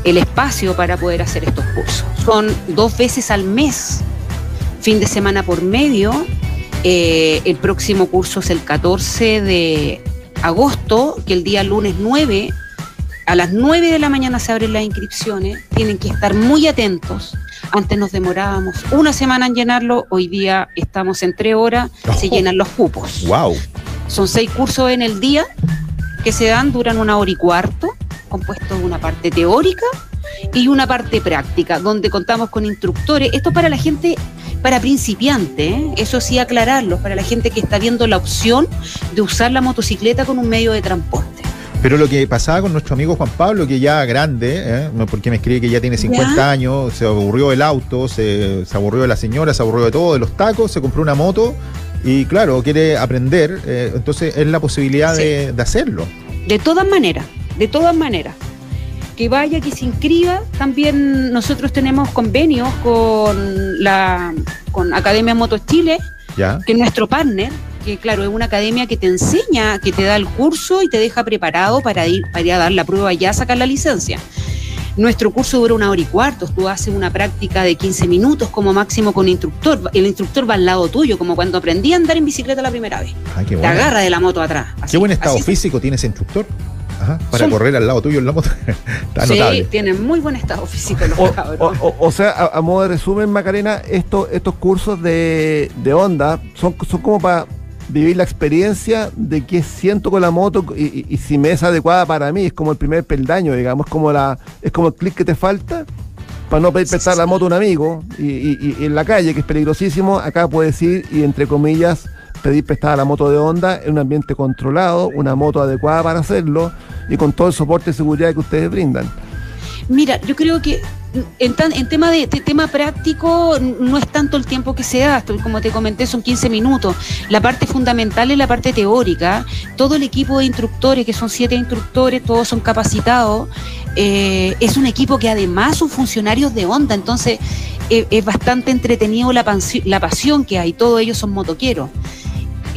el espacio para poder hacer estos cursos. Son dos veces al mes, fin de semana por medio. Eh, el próximo curso es el 14 de agosto, que el día lunes 9, a las 9 de la mañana se abren las inscripciones. Tienen que estar muy atentos. Antes nos demorábamos una semana en llenarlo, hoy día estamos en tres horas, se Oh. llenan los cupos. Wow. Son seis cursos en el día que se dan, duran una hora y cuarto, compuestos de una parte teórica y una parte práctica, donde contamos con instructores. Esto es para la gente, para principiantes, ¿eh? eso sí aclararlo, para la gente que está viendo la opción de usar la motocicleta con un medio de transporte. Pero lo que pasaba con nuestro amigo Juan Pablo, que ya grande, ¿eh? Porque me escribe que ya tiene 50 ¿Ya? años, se aburrió del auto, se, se aburrió de la señora, se aburrió de todo, de los tacos, se compró una moto y claro, quiere aprender, eh, entonces es la posibilidad Sí. de, de hacerlo. De todas maneras, de todas maneras. Que vaya, que se inscriba. También nosotros tenemos convenios con la con Academia Motos Chile, ¿Ya? que es nuestro partner, que claro, es una academia que te enseña, que te da el curso y te deja preparado para ir, para ir a dar la prueba y ya sacar la licencia. Nuestro curso dura una hora y cuarto, tú haces una práctica de 15 minutos como máximo con instructor. El instructor va al lado tuyo, como cuando aprendí a andar en bicicleta la primera vez. Ah, qué Te agarra de la moto atrás. así, Qué buen estado físico tiene ese instructor. Ajá, para Son- correr al lado tuyo en la moto. [laughs] Está Sí, notable. tienen muy buen estado físico los O, cabros. o- o- o sea, a, a modo de resumen, Macarena, esto, estos cursos de, de onda son, son como para vivir la experiencia de qué siento con la moto y, y- y si me es adecuada para mí. Es como el primer peldaño, digamos, como la, es como el clic que te falta. para no pedir prestar la moto a un amigo y, y- y en la calle, que es peligrosísimo, acá puedes ir y entre comillas pedir prestada la moto de Honda en un ambiente controlado, una moto adecuada para hacerlo y con todo el soporte de seguridad que ustedes brindan. Mira, yo creo que en, tan- en tema de, de tema práctico no es tanto el tiempo que se da, como te comenté son 15 minutos. La parte fundamental es la parte teórica. Todo el equipo de instructores, que son siete instructores, todos son capacitados. eh, es un equipo que además son funcionarios de onda, entonces eh, es bastante entretenido la pasión que hay. Todos ellos son motoqueros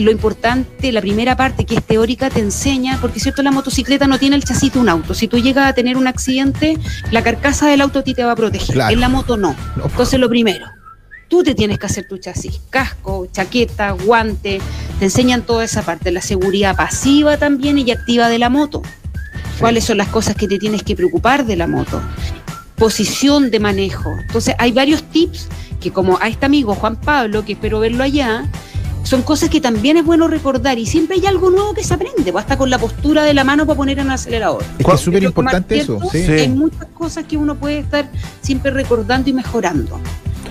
lo importante, la primera parte que es teórica, te enseña, porque es cierto, la motocicleta no tiene el chasis de un auto. Si tú llegas a tener un accidente, la carcasa del auto a ti te va a proteger. Claro. En la moto no. No. Entonces, lo primero, tú te tienes que hacer tu chasis, casco, chaqueta, guante, te enseñan toda esa parte, la seguridad pasiva también y activa de la moto. ¿Cuáles son las cosas que te tienes que preocupar de la moto? Posición de manejo. Entonces, hay varios tips que como a este amigo Juan Pablo, que espero verlo allá, son cosas que también es bueno recordar y siempre hay algo nuevo que se aprende, pues, hasta con la postura de la mano para poner en el acelerador. Es que es súper importante eso. Sí. Hay muchas cosas que uno puede estar siempre recordando y mejorando.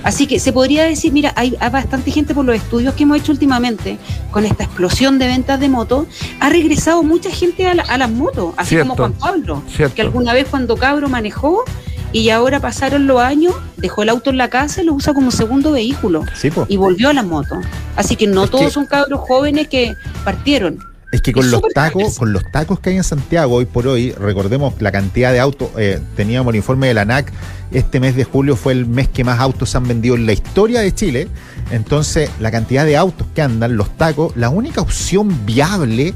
Así que se podría decir, mira, hay, hay bastante gente por los estudios que hemos hecho últimamente con esta explosión de ventas de motos, ha regresado mucha gente a, la- a las motos, así Cierto. como Juan Pablo, Cierto. que alguna vez cuando cabro manejó y ahora pasaron los años, dejó el auto en la casa y lo usa como segundo vehículo Sí, y volvió a la moto. Así que no Es todos que- son cabros jóvenes que partieron. Es que con Es los tacos, fácil. con los tacos que hay en Santiago hoy por hoy, recordemos la cantidad de autos, eh, teníamos el informe de la ANAC, este mes de julio fue el mes que más autos se han vendido en la historia de Chile. Entonces, la cantidad de autos que andan, los tacos, la única opción viable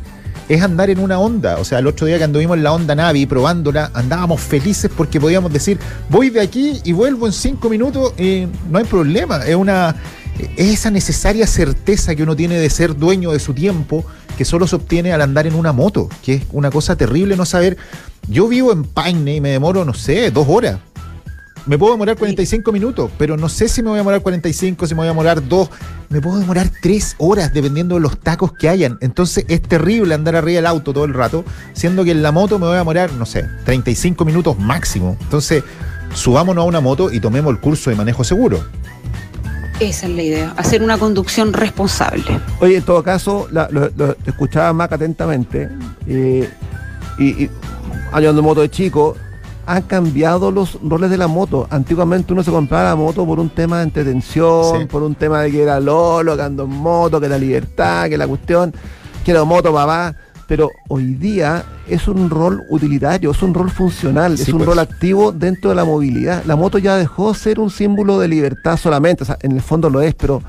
es andar en una onda. O sea, el otro día que anduvimos en la onda Navi probándola, andábamos felices porque podíamos decir, voy de aquí y vuelvo en cinco minutos y no hay problema. Es una es esa necesaria certeza que uno tiene de ser dueño de su tiempo que solo se obtiene al andar en una moto, que es una cosa terrible no saber. Yo vivo en Paine y me demoro, no sé, dos horas. Me puedo demorar 45 minutos, pero no sé si me voy a demorar 45, si me voy a demorar dos. Me puedo demorar tres horas dependiendo de los tacos que hayan. Entonces es terrible andar arriba del auto todo el rato, siendo que en la moto me voy a demorar, no sé, 35 minutos máximo. Entonces, subámonos a una moto y tomemos el curso de manejo seguro. Esa es la idea, hacer una conducción responsable. Oye, en todo caso, la- lo, lo escuchaba más atentamente eh, y, y de moto de chico, han cambiado los roles de la moto. Antiguamente uno se compraba la moto por un tema de entretención, Sí. por un tema de que era Lolo, que ando en moto, que la libertad, que la cuestión, que era moto papá. Pero hoy día es un rol utilitario, es un rol funcional, Sí, es un pues. rol activo dentro de la movilidad. La moto ya dejó de ser un símbolo de libertad solamente, o sea, en el fondo lo es, pero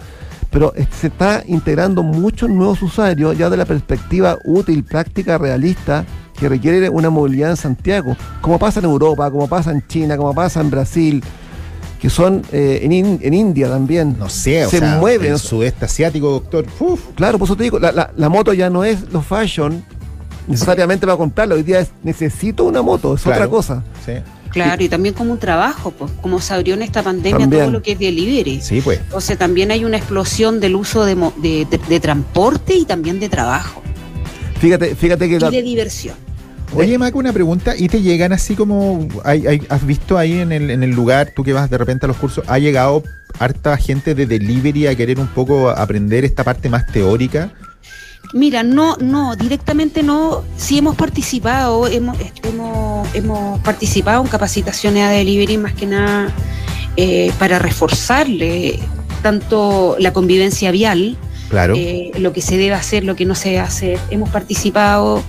pero se está integrando muchos nuevos usuarios ya de la perspectiva útil, práctica, realista que requiere una movilidad en Santiago, como pasa en Europa, como pasa en China, como pasa en Brasil, que son eh, en, In- en India también. No sé, o Se sea, mueve, el o- sudeste asiático, doctor. Uf, Claro, por eso te digo, la, la- la moto ya no es lo fashion necesariamente para comprarla, hoy día es necesito una moto, es Claro. otra cosa. sí, Claro, y también como un trabajo, pues, como se abrió en esta pandemia También. todo lo que es delivery. sí, pues. Entonces también hay una explosión del uso de, mo- de, de- de transporte y también de trabajo Fíjate, fíjate que y la- de diversión. Oye, Mac, una pregunta. ¿Y te llegan así como. hay- hay- ¿Has visto ahí en el, en el lugar, tú que vas de repente a los cursos, ha llegado harta gente de delivery a querer un poco aprender esta parte más teórica? Mira, no, no, directamente no. Sí hemos participado, hemos, hemos, hemos participado en capacitaciones a delivery más que nada eh, para reforzarle tanto la convivencia vial, Claro. eh, lo que se debe hacer, lo que no se debe hacer. Hemos participado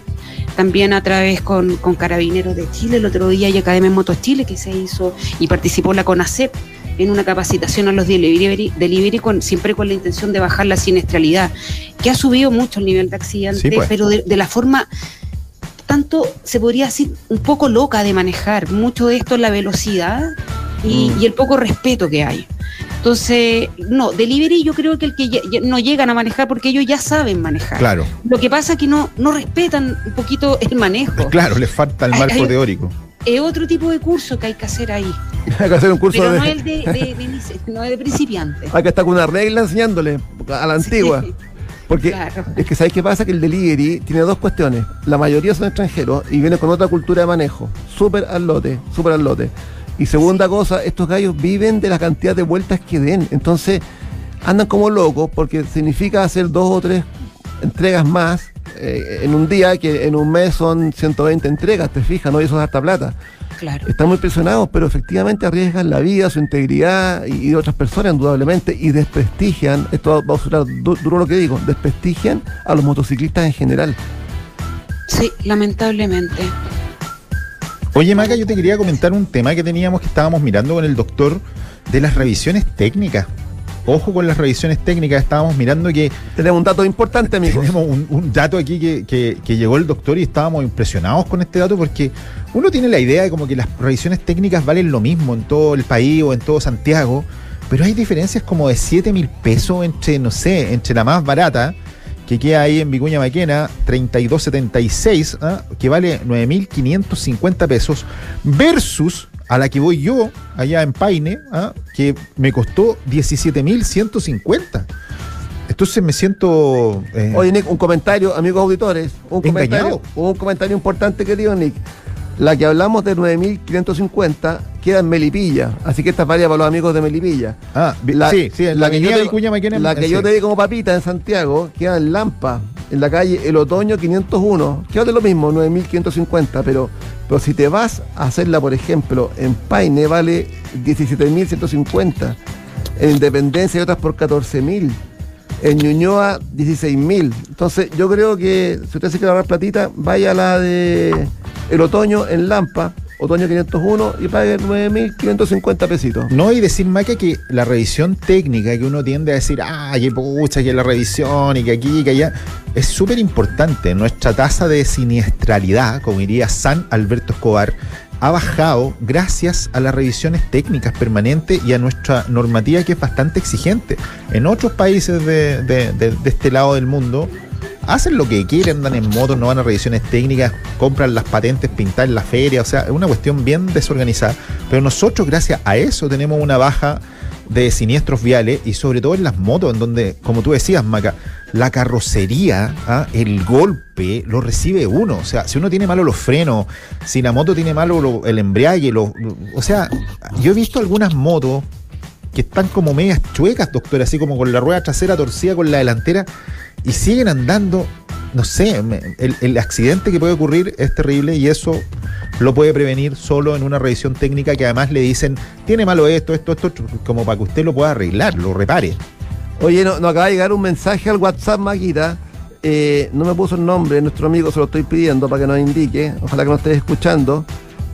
también a través con, con Carabineros de Chile, el otro día hay Academia Motos Chile que se hizo y participó la CONACEP en una capacitación a los delivery, delivery con, siempre con la intención de bajar la siniestralidad, que ha subido mucho el nivel de accidentes, Sí, pues. pero de, de la forma tanto, se podría decir, un poco loca de manejar. Mucho de esto es la velocidad y, Mm. y el poco respeto que hay. Entonces, no, delivery yo creo que el que ya- ya no llegan a manejar porque ellos ya saben manejar. Claro. Lo que pasa es que no, no respetan un poquito el manejo. [laughs] Claro, les falta el marco hay- teórico. Es otro tipo de curso que hay que hacer ahí. [laughs] hay que hacer un curso Pero de, no el de, de, de no es de principiante. hay que estar con una regla enseñándole a la antigua. Sí, Porque claro. es que ¿sabes qué pasa? Que el delivery tiene dos cuestiones. La mayoría son extranjeros y vienen con otra cultura de manejo. Súper al lote, súper al lote. Y segunda cosa, estos gallos viven de la cantidad de vueltas que den. Entonces, andan como locos porque significa hacer dos o tres entregas más eh, en un día, que en un mes son 120 entregas, te fijas, ¿no? Y eso es harta plata. Claro. Están muy presionados, pero efectivamente arriesgan la vida, su integridad y, y de otras personas, indudablemente, y desprestigian, esto va a sonar du- duro lo que digo, desprestigian a los motociclistas en general. Sí, lamentablemente. Oye, Maca, yo te quería comentar un tema que teníamos que estábamos mirando con el doctor de las revisiones técnicas. Ojo con las revisiones técnicas, estábamos mirando que Tenemos un dato importante, amigos. tenemos un, un dato aquí que, que- que llegó el doctor y estábamos impresionados con este dato porque uno tiene la idea de como que las revisiones técnicas valen lo mismo en todo el país o en todo Santiago, pero hay diferencias como de 7 mil pesos entre, no sé, entre la más barata, que queda ahí en Vicuña Maquena, 3276, ¿ah? que vale 9.550 pesos, versus a la que voy yo, allá en Paine, ¿ah? que me costó 17.150. Entonces me siento... eh, Oye, Nick, un comentario, amigos auditores. Un Engañado. comentario, un comentario importante, querido Nick. La que hablamos de 9.550 queda en Melipilla. Así que esta es para los amigos de Melipilla. Ah, vi- sí, la, que yo te- Vicuña. La que sí. yo te di como papita en Santiago queda en Lampa, en la calle El Otoño 501. Queda de lo mismo, 9.550, pero, pero si te vas a hacerla, por ejemplo, en Paine vale 17.150. En Independencia y otras por 14.000. En Ñuñoa 16.000. Entonces yo creo que si usted se quiere ahorrar platita, vaya a la de El Otoño en Lampa, Otoño 501 y pague 9.550 pesitos. No, y decir, Maca, que la revisión técnica que uno tiende a decir, ah, que pucha, que la revisión y que aquí y que allá, es súper importante. Nuestra tasa de siniestralidad, como diría San Alberto Escobar, ha bajado gracias a las revisiones técnicas permanentes y a nuestra normativa que es bastante exigente. En otros países de, este lado del mundo, hacen lo que quieren, andan en moto, no van a revisiones técnicas, compran las patentes pintadas en la feria, o sea, es una cuestión bien desorganizada. Pero nosotros, gracias a eso, tenemos una baja de siniestros viales y sobre todo en las motos, en donde, como tú decías, Maca, la carrocería, ¿ah? el golpe, lo recibe uno. O sea, si uno tiene malo los frenos, si la moto tiene malo lo- el embriague, o sea, yo he visto algunas motos que están como medias chuecas, doctor, así como con la rueda trasera torcida con la delantera y siguen andando. No sé, el, el accidente que puede ocurrir es terrible y eso lo puede prevenir solo en una revisión técnica que además le dicen, tiene malo esto, esto, esto", como para que usted lo pueda arreglar, lo repare. Oye, no- nos acaba de llegar un mensaje al WhatsApp, Maquita. Eh, no me puso el nombre, nuestro amigo se lo estoy pidiendo para que nos indique. Ojalá que nos estés escuchando.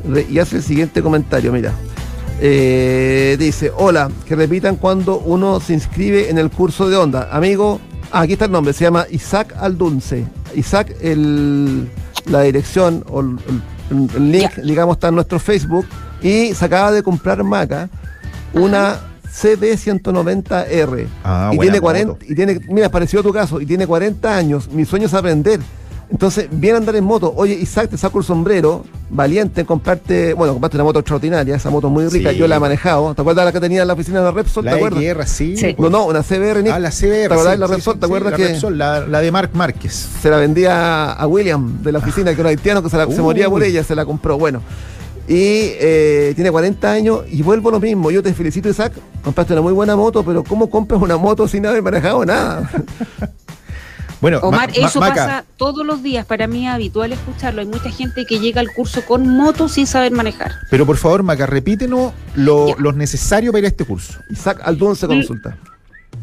Re- y hace el siguiente comentario, mira. Eh, dice, hola, que repitan cuando uno se inscribe en el curso de onda. Amigo, ah, aquí está el nombre, se llama Isaac Aldunce. Isaac, el, la dirección o el, el- el link, digamos, está en nuestro Facebook. Y se acaba de comprar Maca una CB190R. Ah, y, tiene 40, moto. y tiene, mira, pareció tu caso, y tiene 40 años. Mi sueño es aprender. Entonces, viene a andar en moto. Oye, Isaac, te saco el sombrero, valiente en comprarte, bueno, comprarte una moto extraordinaria, esa moto muy rica, Sí. yo la he manejado. ¿Te acuerdas la que tenía en la oficina de la Repsol? La ¿Te de acuerdas? guerra, sí. Sí. No, no, una CBR, Nick. Ah, la CBR. ¿Te de sí, la Repsol? sí, ¿Te sí, acuerdas la que Repsol, la, la de Marc Márquez. se la vendía a William de la oficina, que era un haitiano que se, la- se Uy. moría por ella, se la compró. Bueno, y eh, tiene 40 años y vuelvo a lo mismo. Yo te felicito, Isaac. Compraste una muy buena moto, pero ¿cómo compras una moto sin haber manejado nada? [laughs] Bueno, Omar, Ma- Ma- eso Maca, pasa todos los días. Para mí es habitual escucharlo. Hay mucha gente que llega al curso con moto sin saber manejar. Pero por favor, Maca, repítenos lo, lo necesario para ir a este curso. Isaac Aldún se consulta.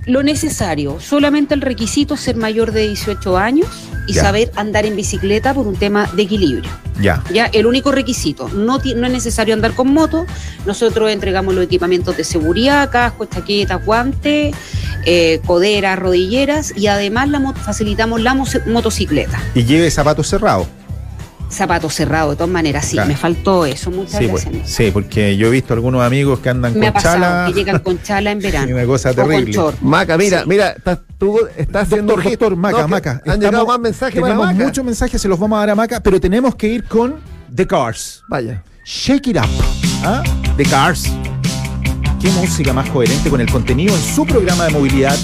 Lo necesario, solamente el requisito es ser mayor de 18 años y Ya. saber andar en bicicleta por un tema de equilibrio. Ya. Ya, el único requisito. No, no es necesario andar con moto. Nosotros entregamos los equipamientos de seguridad, casco, chaquetas, guantes, eh, coderas, rodilleras y además la facilitamos la mo- motocicleta. Y lleve zapatos cerrados. Zapatos cerrados, de todas maneras, sí, Claro. me faltó eso. Muchas Sí, pues, gracias. Nico. sí, porque yo he visto algunos amigos que andan Me ha con pasado chala. que llegan con chala en [laughs] verano. Una cosa terrible. Maca, mira, Sí. mira, estás, tú estás haciendo Doctor, doctor, Maca, No, Maca. Han llegado más mensajes para Tenemos Maca. muchos mensajes, se los vamos a dar a Maca, pero tenemos que ir con The Cars. Vaya. Shake It Up. ¿Ah? The Cars. Qué música más coherente con el contenido en su programa de movilidad.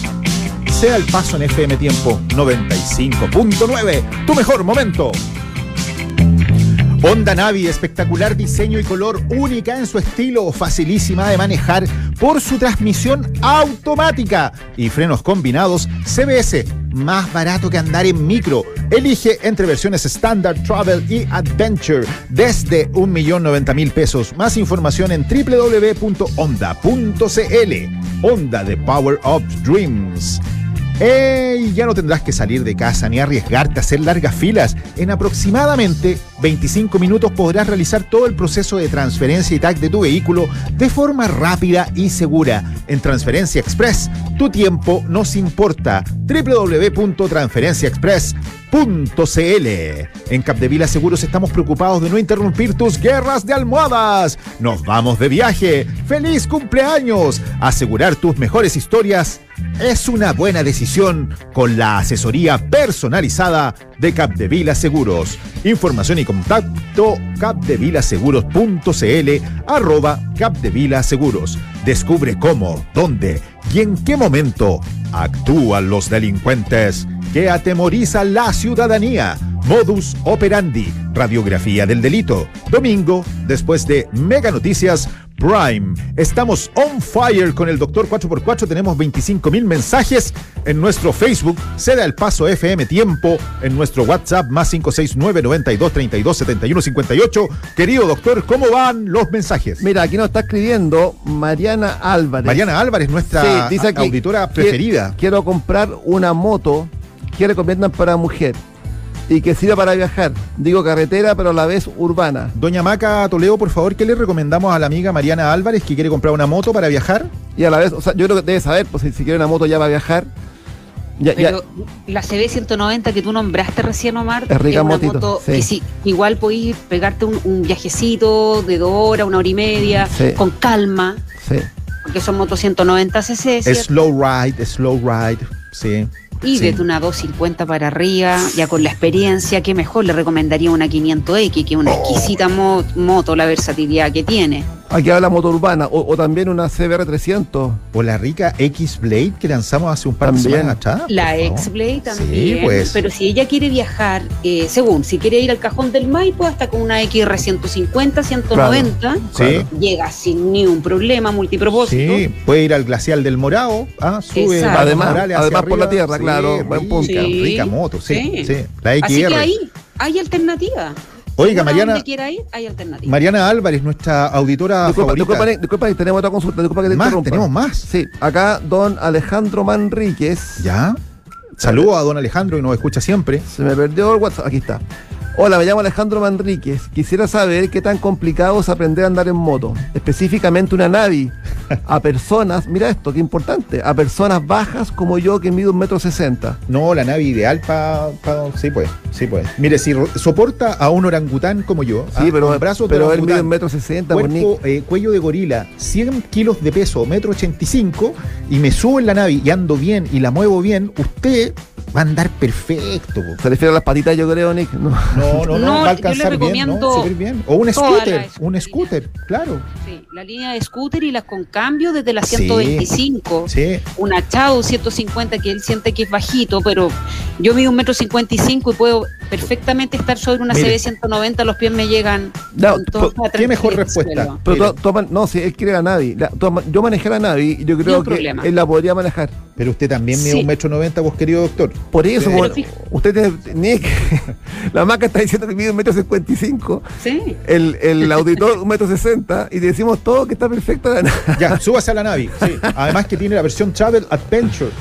Sea el paso en FM Tiempo 95.9. Tu mejor momento. Honda Navi, espectacular diseño y color, única en su estilo, facilísima de manejar por su transmisión automática y frenos combinados CBS, más barato que andar en micro. Elige entre versiones Standard, Travel y Adventure desde 1.090.000 pesos. Más información en www.honda.cl. Honda de Power of Dreams. ¡Ey! Ya no tendrás que salir de casa ni arriesgarte a hacer largas filas. En aproximadamente 25 minutos podrás realizar todo el proceso de transferencia y tag de tu vehículo de forma rápida y segura. En Transferencia Express, tu tiempo nos importa. www.transferenciaexpress.cl En Capdevila Seguros estamos preocupados de no interrumpir tus guerras de almohadas. Nos vamos de viaje. ¡Feliz cumpleaños! Asegurar tus mejores historias es una buena decisión con la asesoría personalizada de Capdevila Seguros. Información y contacto capdevilaseguros.cl arroba Capdevila Seguros. Descubre cómo, dónde y en qué momento actúan los delincuentes que atemorizan la ciudadanía. Modus operandi, radiografía del delito. Domingo, después de Mega Noticias, Prime. Estamos on fire con el Doctor 4x4. Tenemos 25 mil mensajes en nuestro Facebook. Se da el paso FM Tiempo en nuestro WhatsApp más 569 92 32 71 58. Querido doctor, ¿cómo van los mensajes? Mira, aquí nos está escribiendo Mariana Álvarez. Mariana Álvarez, nuestra Sí, dice aquí, auditora "Qui- preferida. Quiero comprar una moto que recomiendan para mujer y que sirva para viajar. Digo carretera, pero a la vez urbana. Doña Maca Toledo, por favor, ¿qué le recomendamos a la amiga Mariana Álvarez que quiere comprar una moto para viajar? Y a la vez, o sea, yo creo que debe saber, pues si, si quiere una moto ya va a viajar. Ya, ya- Pero la CB190 que tú nombraste recién, Omar, Es rica una motito, moto sí. que sí, igual podéis pegarte un, un viajecito de dos horas, una hora y media, Sí. con calma, sí. porque son motos 190 cc. Slow ride, slow ride, sí. Y sí. desde una 250 para arriba, ya con la experiencia, que mejor le recomendaría una 500X, que es una Oh. exquisita mo- moto, la versatilidad que tiene. Aquí habla moto urbana o, o también una CBR 300. O la rica X-Blade que lanzamos hace un par de semanas atrás. La. X-Blade también. Sí, pues. Pero si ella quiere viajar, eh, según, si quiere ir al cajón del Maipo, hasta con una XR 150, 190, Sí. llega sin ni un problema, multipropósito. Sí, puede ir al glacial del Morao, ah, sube Además- además por la tierra, claro, buen rica, punto. Sí. rica moto, sí, Sí. sí, la XR. Así que ahí hay alternativa. Oiga, Mariana, donde quiera ir, hay alternativa. Mariana Álvarez, nuestra auditora Disculpa, favorita. disculpa, disculpa, tenemos otra consulta, disculpa que te Más, tenemos más. Sí, acá don Alejandro Manríquez. ¿Ya? Saludos a don Alejandro que nos escucha siempre. Se me perdió el WhatsApp. Aquí está. Hola, me llamo Alejandro Manríquez. Quisiera saber qué tan complicado es aprender a andar en moto. Específicamente una Navi. A personas, mira esto, qué importante. A personas bajas como yo que mido un metro sesenta. No, la nave ideal para... sí, pues, sí, pues. Mire, si soporta a un orangután como yo, Sí, ah, pero, con brazos de pero él mide un metro sesenta, eh, cuello de gorila, 100 kilos de peso, metro 85, y me subo en la nave y ando bien y la muevo bien, usted va a andar perfecto. po. Se refiere a las patitas, yo creo, Nick. No. No, no, no, No, va a yo le alcanzar bien. O un scooter, un scooter. claro. Sí, la línea de scooter y las con cambio desde las Sí. 125. Sí. Una Chao 150 que él siente que es bajito, pero yo mido un metro 55 y puedo perfectamente estar sobre una Mire. CB 190, los pies me llegan. No, ¿Qué mejor respuesta? Pero to- no, si él quiere la Navi. La- toma- yo manejé la Navi y yo creo que problema. él la podría manejar. Pero usted también mide Sí. un metro noventa, vos querido doctor. Por eso, Pero como- fí- usted tiene, Nick, [laughs] la maca está diciendo que mide un metro cincuenta y cinco, Sí. el, el auditor un metro sesenta y decimos todo que está perfecta la. [laughs] Ya, súbase a la nave. Sí. Además que tiene la versión Travel Adventure.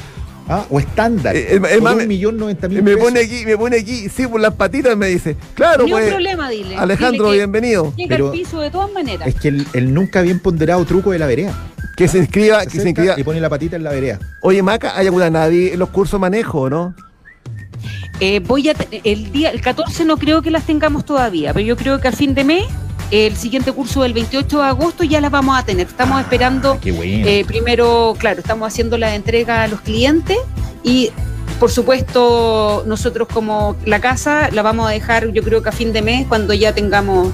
¿ah? O estándar. Eh, el- el por mame- un millón noventa mil Me pesos. pone aquí, me pone aquí, sí, por las patitas me dice. Claro, Ni un pues. problema, dile. Alejandro, Dile que bienvenido. Llega Pero- al piso de todas maneras. Es que el, el nunca bien ponderado truco de la vereda. Que se inscriba, Se que se inscriba. y pone la patita en la vereda. Oye, Maca, ¿hay alguna Navi en los cursos manejo o no? Eh, voy a el día el 14 no creo que las tengamos todavía, pero yo creo que a fin de mes el siguiente curso del 28 de agosto ya las vamos a tener. Estamos esperando Qué bueno. eh, primero, claro, estamos haciendo la entrega a los clientes y por supuesto nosotros como la casa la vamos a dejar yo creo que a fin de mes cuando ya tengamos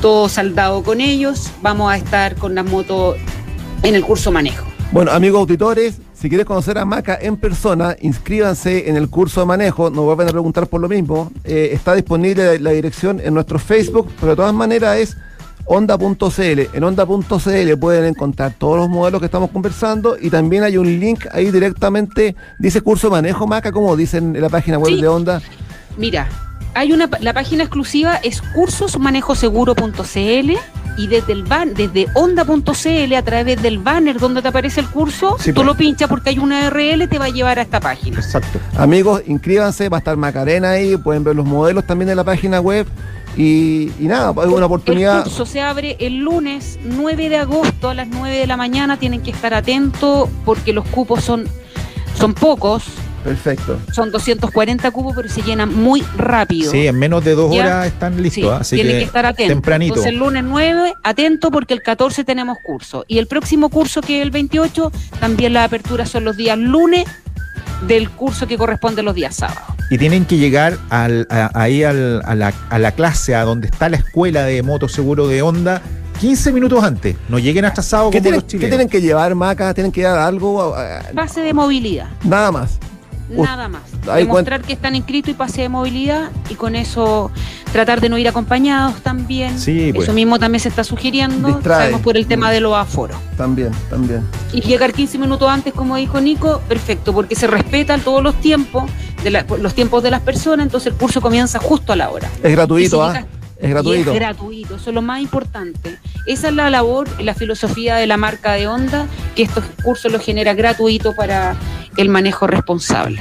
todo saldado con ellos, vamos a estar con las motos en el curso manejo. Bueno, amigos auditores, Si quieres conocer a Maca en persona, inscríbanse en el curso de manejo. Nos vuelven a preguntar por lo mismo. Eh, está disponible la dirección en nuestro Facebook, pero de todas maneras es onda.cl. En onda.cl pueden encontrar todos los modelos que estamos conversando y también hay un link ahí directamente. Dice curso de manejo Maca, como dicen en la página web Sí. de Onda. Mira, hay una la página exclusiva es cursosmanejoseguro.cl y desde el ban, desde onda.cl a través del banner donde te aparece el curso, Sí, tú pues. lo pinchas porque hay una URL te va a llevar a esta página. Exacto. Amigos, inscríbanse, va a estar Macarena ahí, pueden ver los modelos también en la página web. Y, y nada, es una El oportunidad. curso se abre el lunes 9 de agosto a las 9 de la mañana. Tienen que estar atentos porque los cupos son, son pocos. Perfecto. Son 240 cupos, pero se llenan muy rápido. Sí, en menos de dos Ya. horas están listos. Sí, ¿ah? Así tienen que, que, estar atentos. tempranito. Entonces el lunes 9, atento porque el 14 tenemos curso. Y el próximo curso, que es el 28, también las aperturas son los días lunes del curso que corresponde los días sábados. Y tienen que llegar al- a- ahí al- a, la, a la clase, a donde está la escuela de moto seguro de Honda, 15 minutos antes. No lleguen atrasados ¿Qué como tienen, los qué tienen que llevar, Maca? ¿Tienen que dar algo? Pase de movilidad. Nada más. Nada más. Demostrar que están inscritos y pase de movilidad y con eso tratar de no ir acompañados también. Sí, pues. Eso mismo también se está sugiriendo. Distrae. Sabemos por el tema de los aforos. También, también. Y llegar 15 minutos antes, como dijo Nico, perfecto, porque se respetan todos los tiempos, de la- los tiempos de las personas, entonces el curso comienza justo a la hora. Es gratuito, ¿ah? Es gratuito. Y es gratuito, eso es lo más importante. Esa es la labor y la filosofía de la marca de Honda, que estos cursos los genera gratuito para el manejo responsable.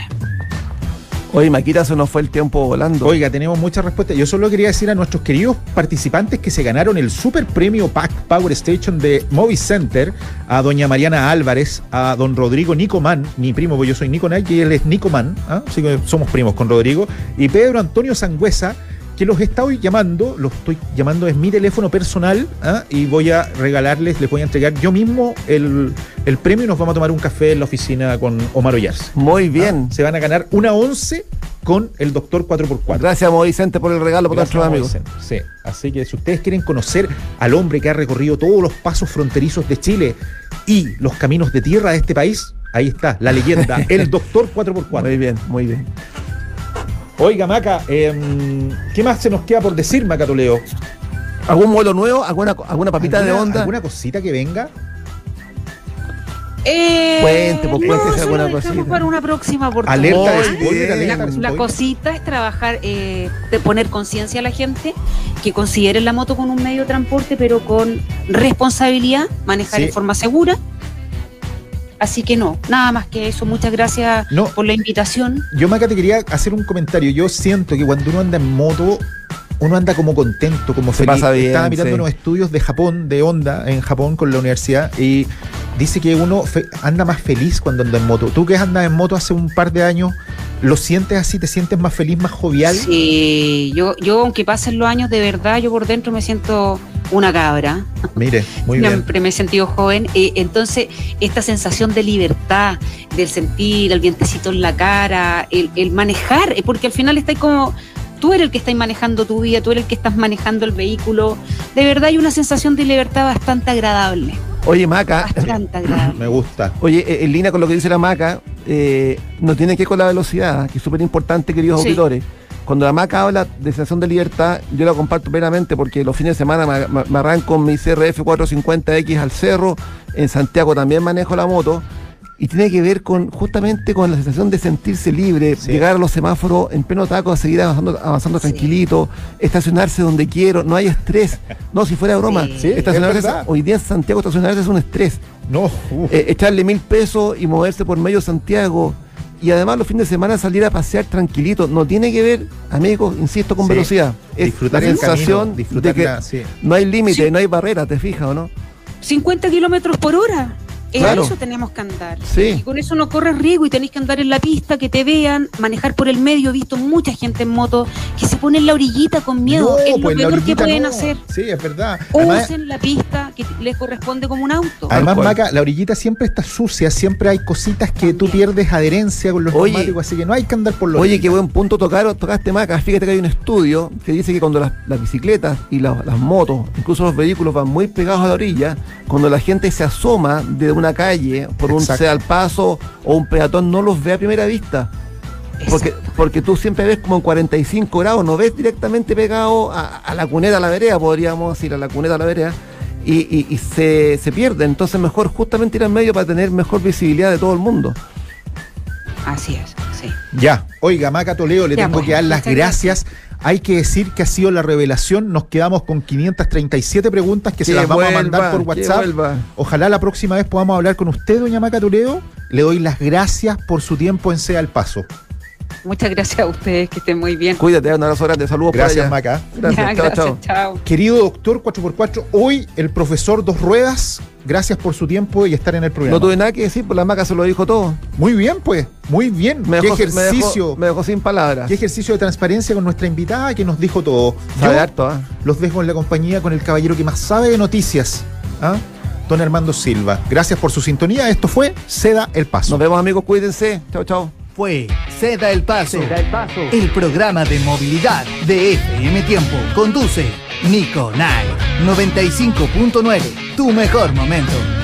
Oye, Maquita, se nos fue el tiempo volando. Oiga, tenemos muchas respuestas. Yo solo quería decir a nuestros queridos participantes que se ganaron el super premio Pack Power Station de Movie Center, a doña Mariana Álvarez, a don Rodrigo Nicoman, mi primo, porque yo soy Nico y él es Nicoman, ¿ah? así que somos primos con Rodrigo, y Pedro Antonio Sangüesa, que los estoy llamando, los estoy llamando, es mi teléfono personal, ¿ah? y voy a regalarles, les voy a entregar yo mismo el, el premio y nos vamos a tomar un café en la oficina con Omar Ollarse. Muy bien. Se van a ganar una once con el doctor 4x4. Gracias, Mo Vicente, por el regalo Gracias, nuestros amigos. Sí, así que si ustedes quieren conocer al hombre que ha recorrido todos los pasos fronterizos de Chile y los caminos de tierra de este país, ahí está, la leyenda, [laughs] el doctor 4x4. Muy bien, muy bien. Oiga, Maca, em, ¿qué más se nos queda por decir, Maca Toleo? ¿Algún modelo nuevo? ¿Alguna, alguna papita de ¿Alguna- onda? ¿Alguna cosita que venga? Eh, Cuente, pues, cuéntese eso alguna cosita. para una próxima oportunidad. Alerta de spoiler, alerta La, de la spoiler. cosita es trabajar, eh, de poner conciencia a la gente que consideren la moto con un medio de transporte, pero con responsabilidad, manejar Sí. en forma segura. Así que no, nada más que eso. Muchas gracias No. por la invitación. Yo, Maca, te quería hacer un comentario. Yo siento que cuando uno anda en moto, uno anda como contento, como Se feliz. pasa bien, Estaba mirando sí. unos estudios de Japón, de Honda, en Japón con la universidad, y dice que uno fe- anda más feliz cuando anda en moto. Tú que andas en moto hace un par de años, ¿lo sientes así? ¿Te sientes más feliz, más jovial? Sí, yo, yo aunque pasen los años, de verdad, yo por dentro me siento una cabra. Mire, muy bien. Siempre me he sentido joven. Eh, entonces, esta sensación de libertad, del sentir el vientecito en la cara, el, el manejar, eh, porque al final está como. Tú eres el que estás manejando tu vida, tú eres el que estás manejando el vehículo. De verdad hay una sensación de libertad bastante agradable. Oye, Maca. [laughs] Me gusta. oye, eh, en línea con lo que dice la Maca, eh, no tiene que ver con la velocidad, que es súper importante, queridos Sí. auditores. Cuando la Maca habla de sensación de libertad, yo la comparto plenamente porque los fines de semana me, me- me arranco mi CRF 450X al cerro, en Santiago también manejo la moto, y tiene que ver con justamente con la sensación de sentirse libre, Sí. llegar a los semáforos en pleno taco, seguir avanzando, avanzando Sí. tranquilito, estacionarse donde quiero, no hay estrés. No, si fuera broma, Sí. Sí, es estacionarse, hoy día en Santiago estacionarse es un estrés. No. Eh, echarle mil pesos y moverse por medio de Santiago. Y además los fines de semana salir a pasear tranquilito. No tiene que ver, amigos, insisto, con Sí. velocidad. Es disfrutar la el sensación camino, disfrutar de que la- sí. no hay límite, Sí. no hay barrera, ¿te fijas o no? 50 kilómetros por hora. Es Claro. eso tenemos que andar. Sí. Y con eso no corres riesgo y tenés que andar en la pista, que te vean, manejar por el medio. He visto mucha gente en moto que se pone en la orillita con miedo. No, es lo pues, peor que pueden no. hacer. Sí, es verdad. Además, Usen la pista que les corresponde como un auto. Además. Maca, la orillita siempre está sucia, siempre hay cositas que tú pierdes adherencia con los Oye. neumáticos, así que no hay que andar por los Oye, qué buen punto tocaron, tocaste Maca. Fíjate que hay un estudio que dice que cuando las, las bicicletas y la- las motos, incluso los vehículos van muy pegados a la orilla, cuando la gente se asoma de una una calle, por un Exacto. sea al paso o un peatón, no los ve a primera vista. Porque, porque tú siempre ves como en 45 grados, no ves directamente pegado a, a la cuneta, a la vereda, podríamos decir, a la cuneta, a la vereda, y, y- y se, se pierde. Entonces mejor justamente ir al medio para tener mejor visibilidad de todo el mundo. Así es, sí. Ya, oiga, Maca Toledo, le Ya, tengo pues, que dar las gracias. Hay que decir que ha sido la revelación. Nos quedamos con 537 preguntas que, se las vamos a mandar por WhatsApp. Ojalá la próxima vez podamos hablar con usted, doña Maca Toledo. Le doy las gracias por su tiempo en Sea el Paso. Muchas gracias a ustedes, que estén muy bien. Cuídate, un abrazo grande, saludos Gracias, para allá. Maca. [laughs] Gracias, Ya, chao, gracias, chao. chao. Querido doctor 4x4, hoy el profesor Dos Ruedas, gracias por su tiempo y estar en el programa. No tuve nada que decir, pues la maca se lo dijo todo. Muy bien, pues, muy bien. Me qué dejó, me ejercicio, dejó- me dejó sin palabras. qué ejercicio de transparencia con nuestra invitada que nos dijo todo. Sabe Yo harto, ¿ah? los dejo en la compañía con el caballero que más sabe de noticias, ¿ah? don Armando Silva. Gracias por su sintonía. Esto fue Seda el Paso. Nos vemos amigos, cuídense. Chao, chao. Fue Ceda el Paso, el programa de movilidad de FM Tiempo. Conduce Nico Night 95.9, tu mejor momento.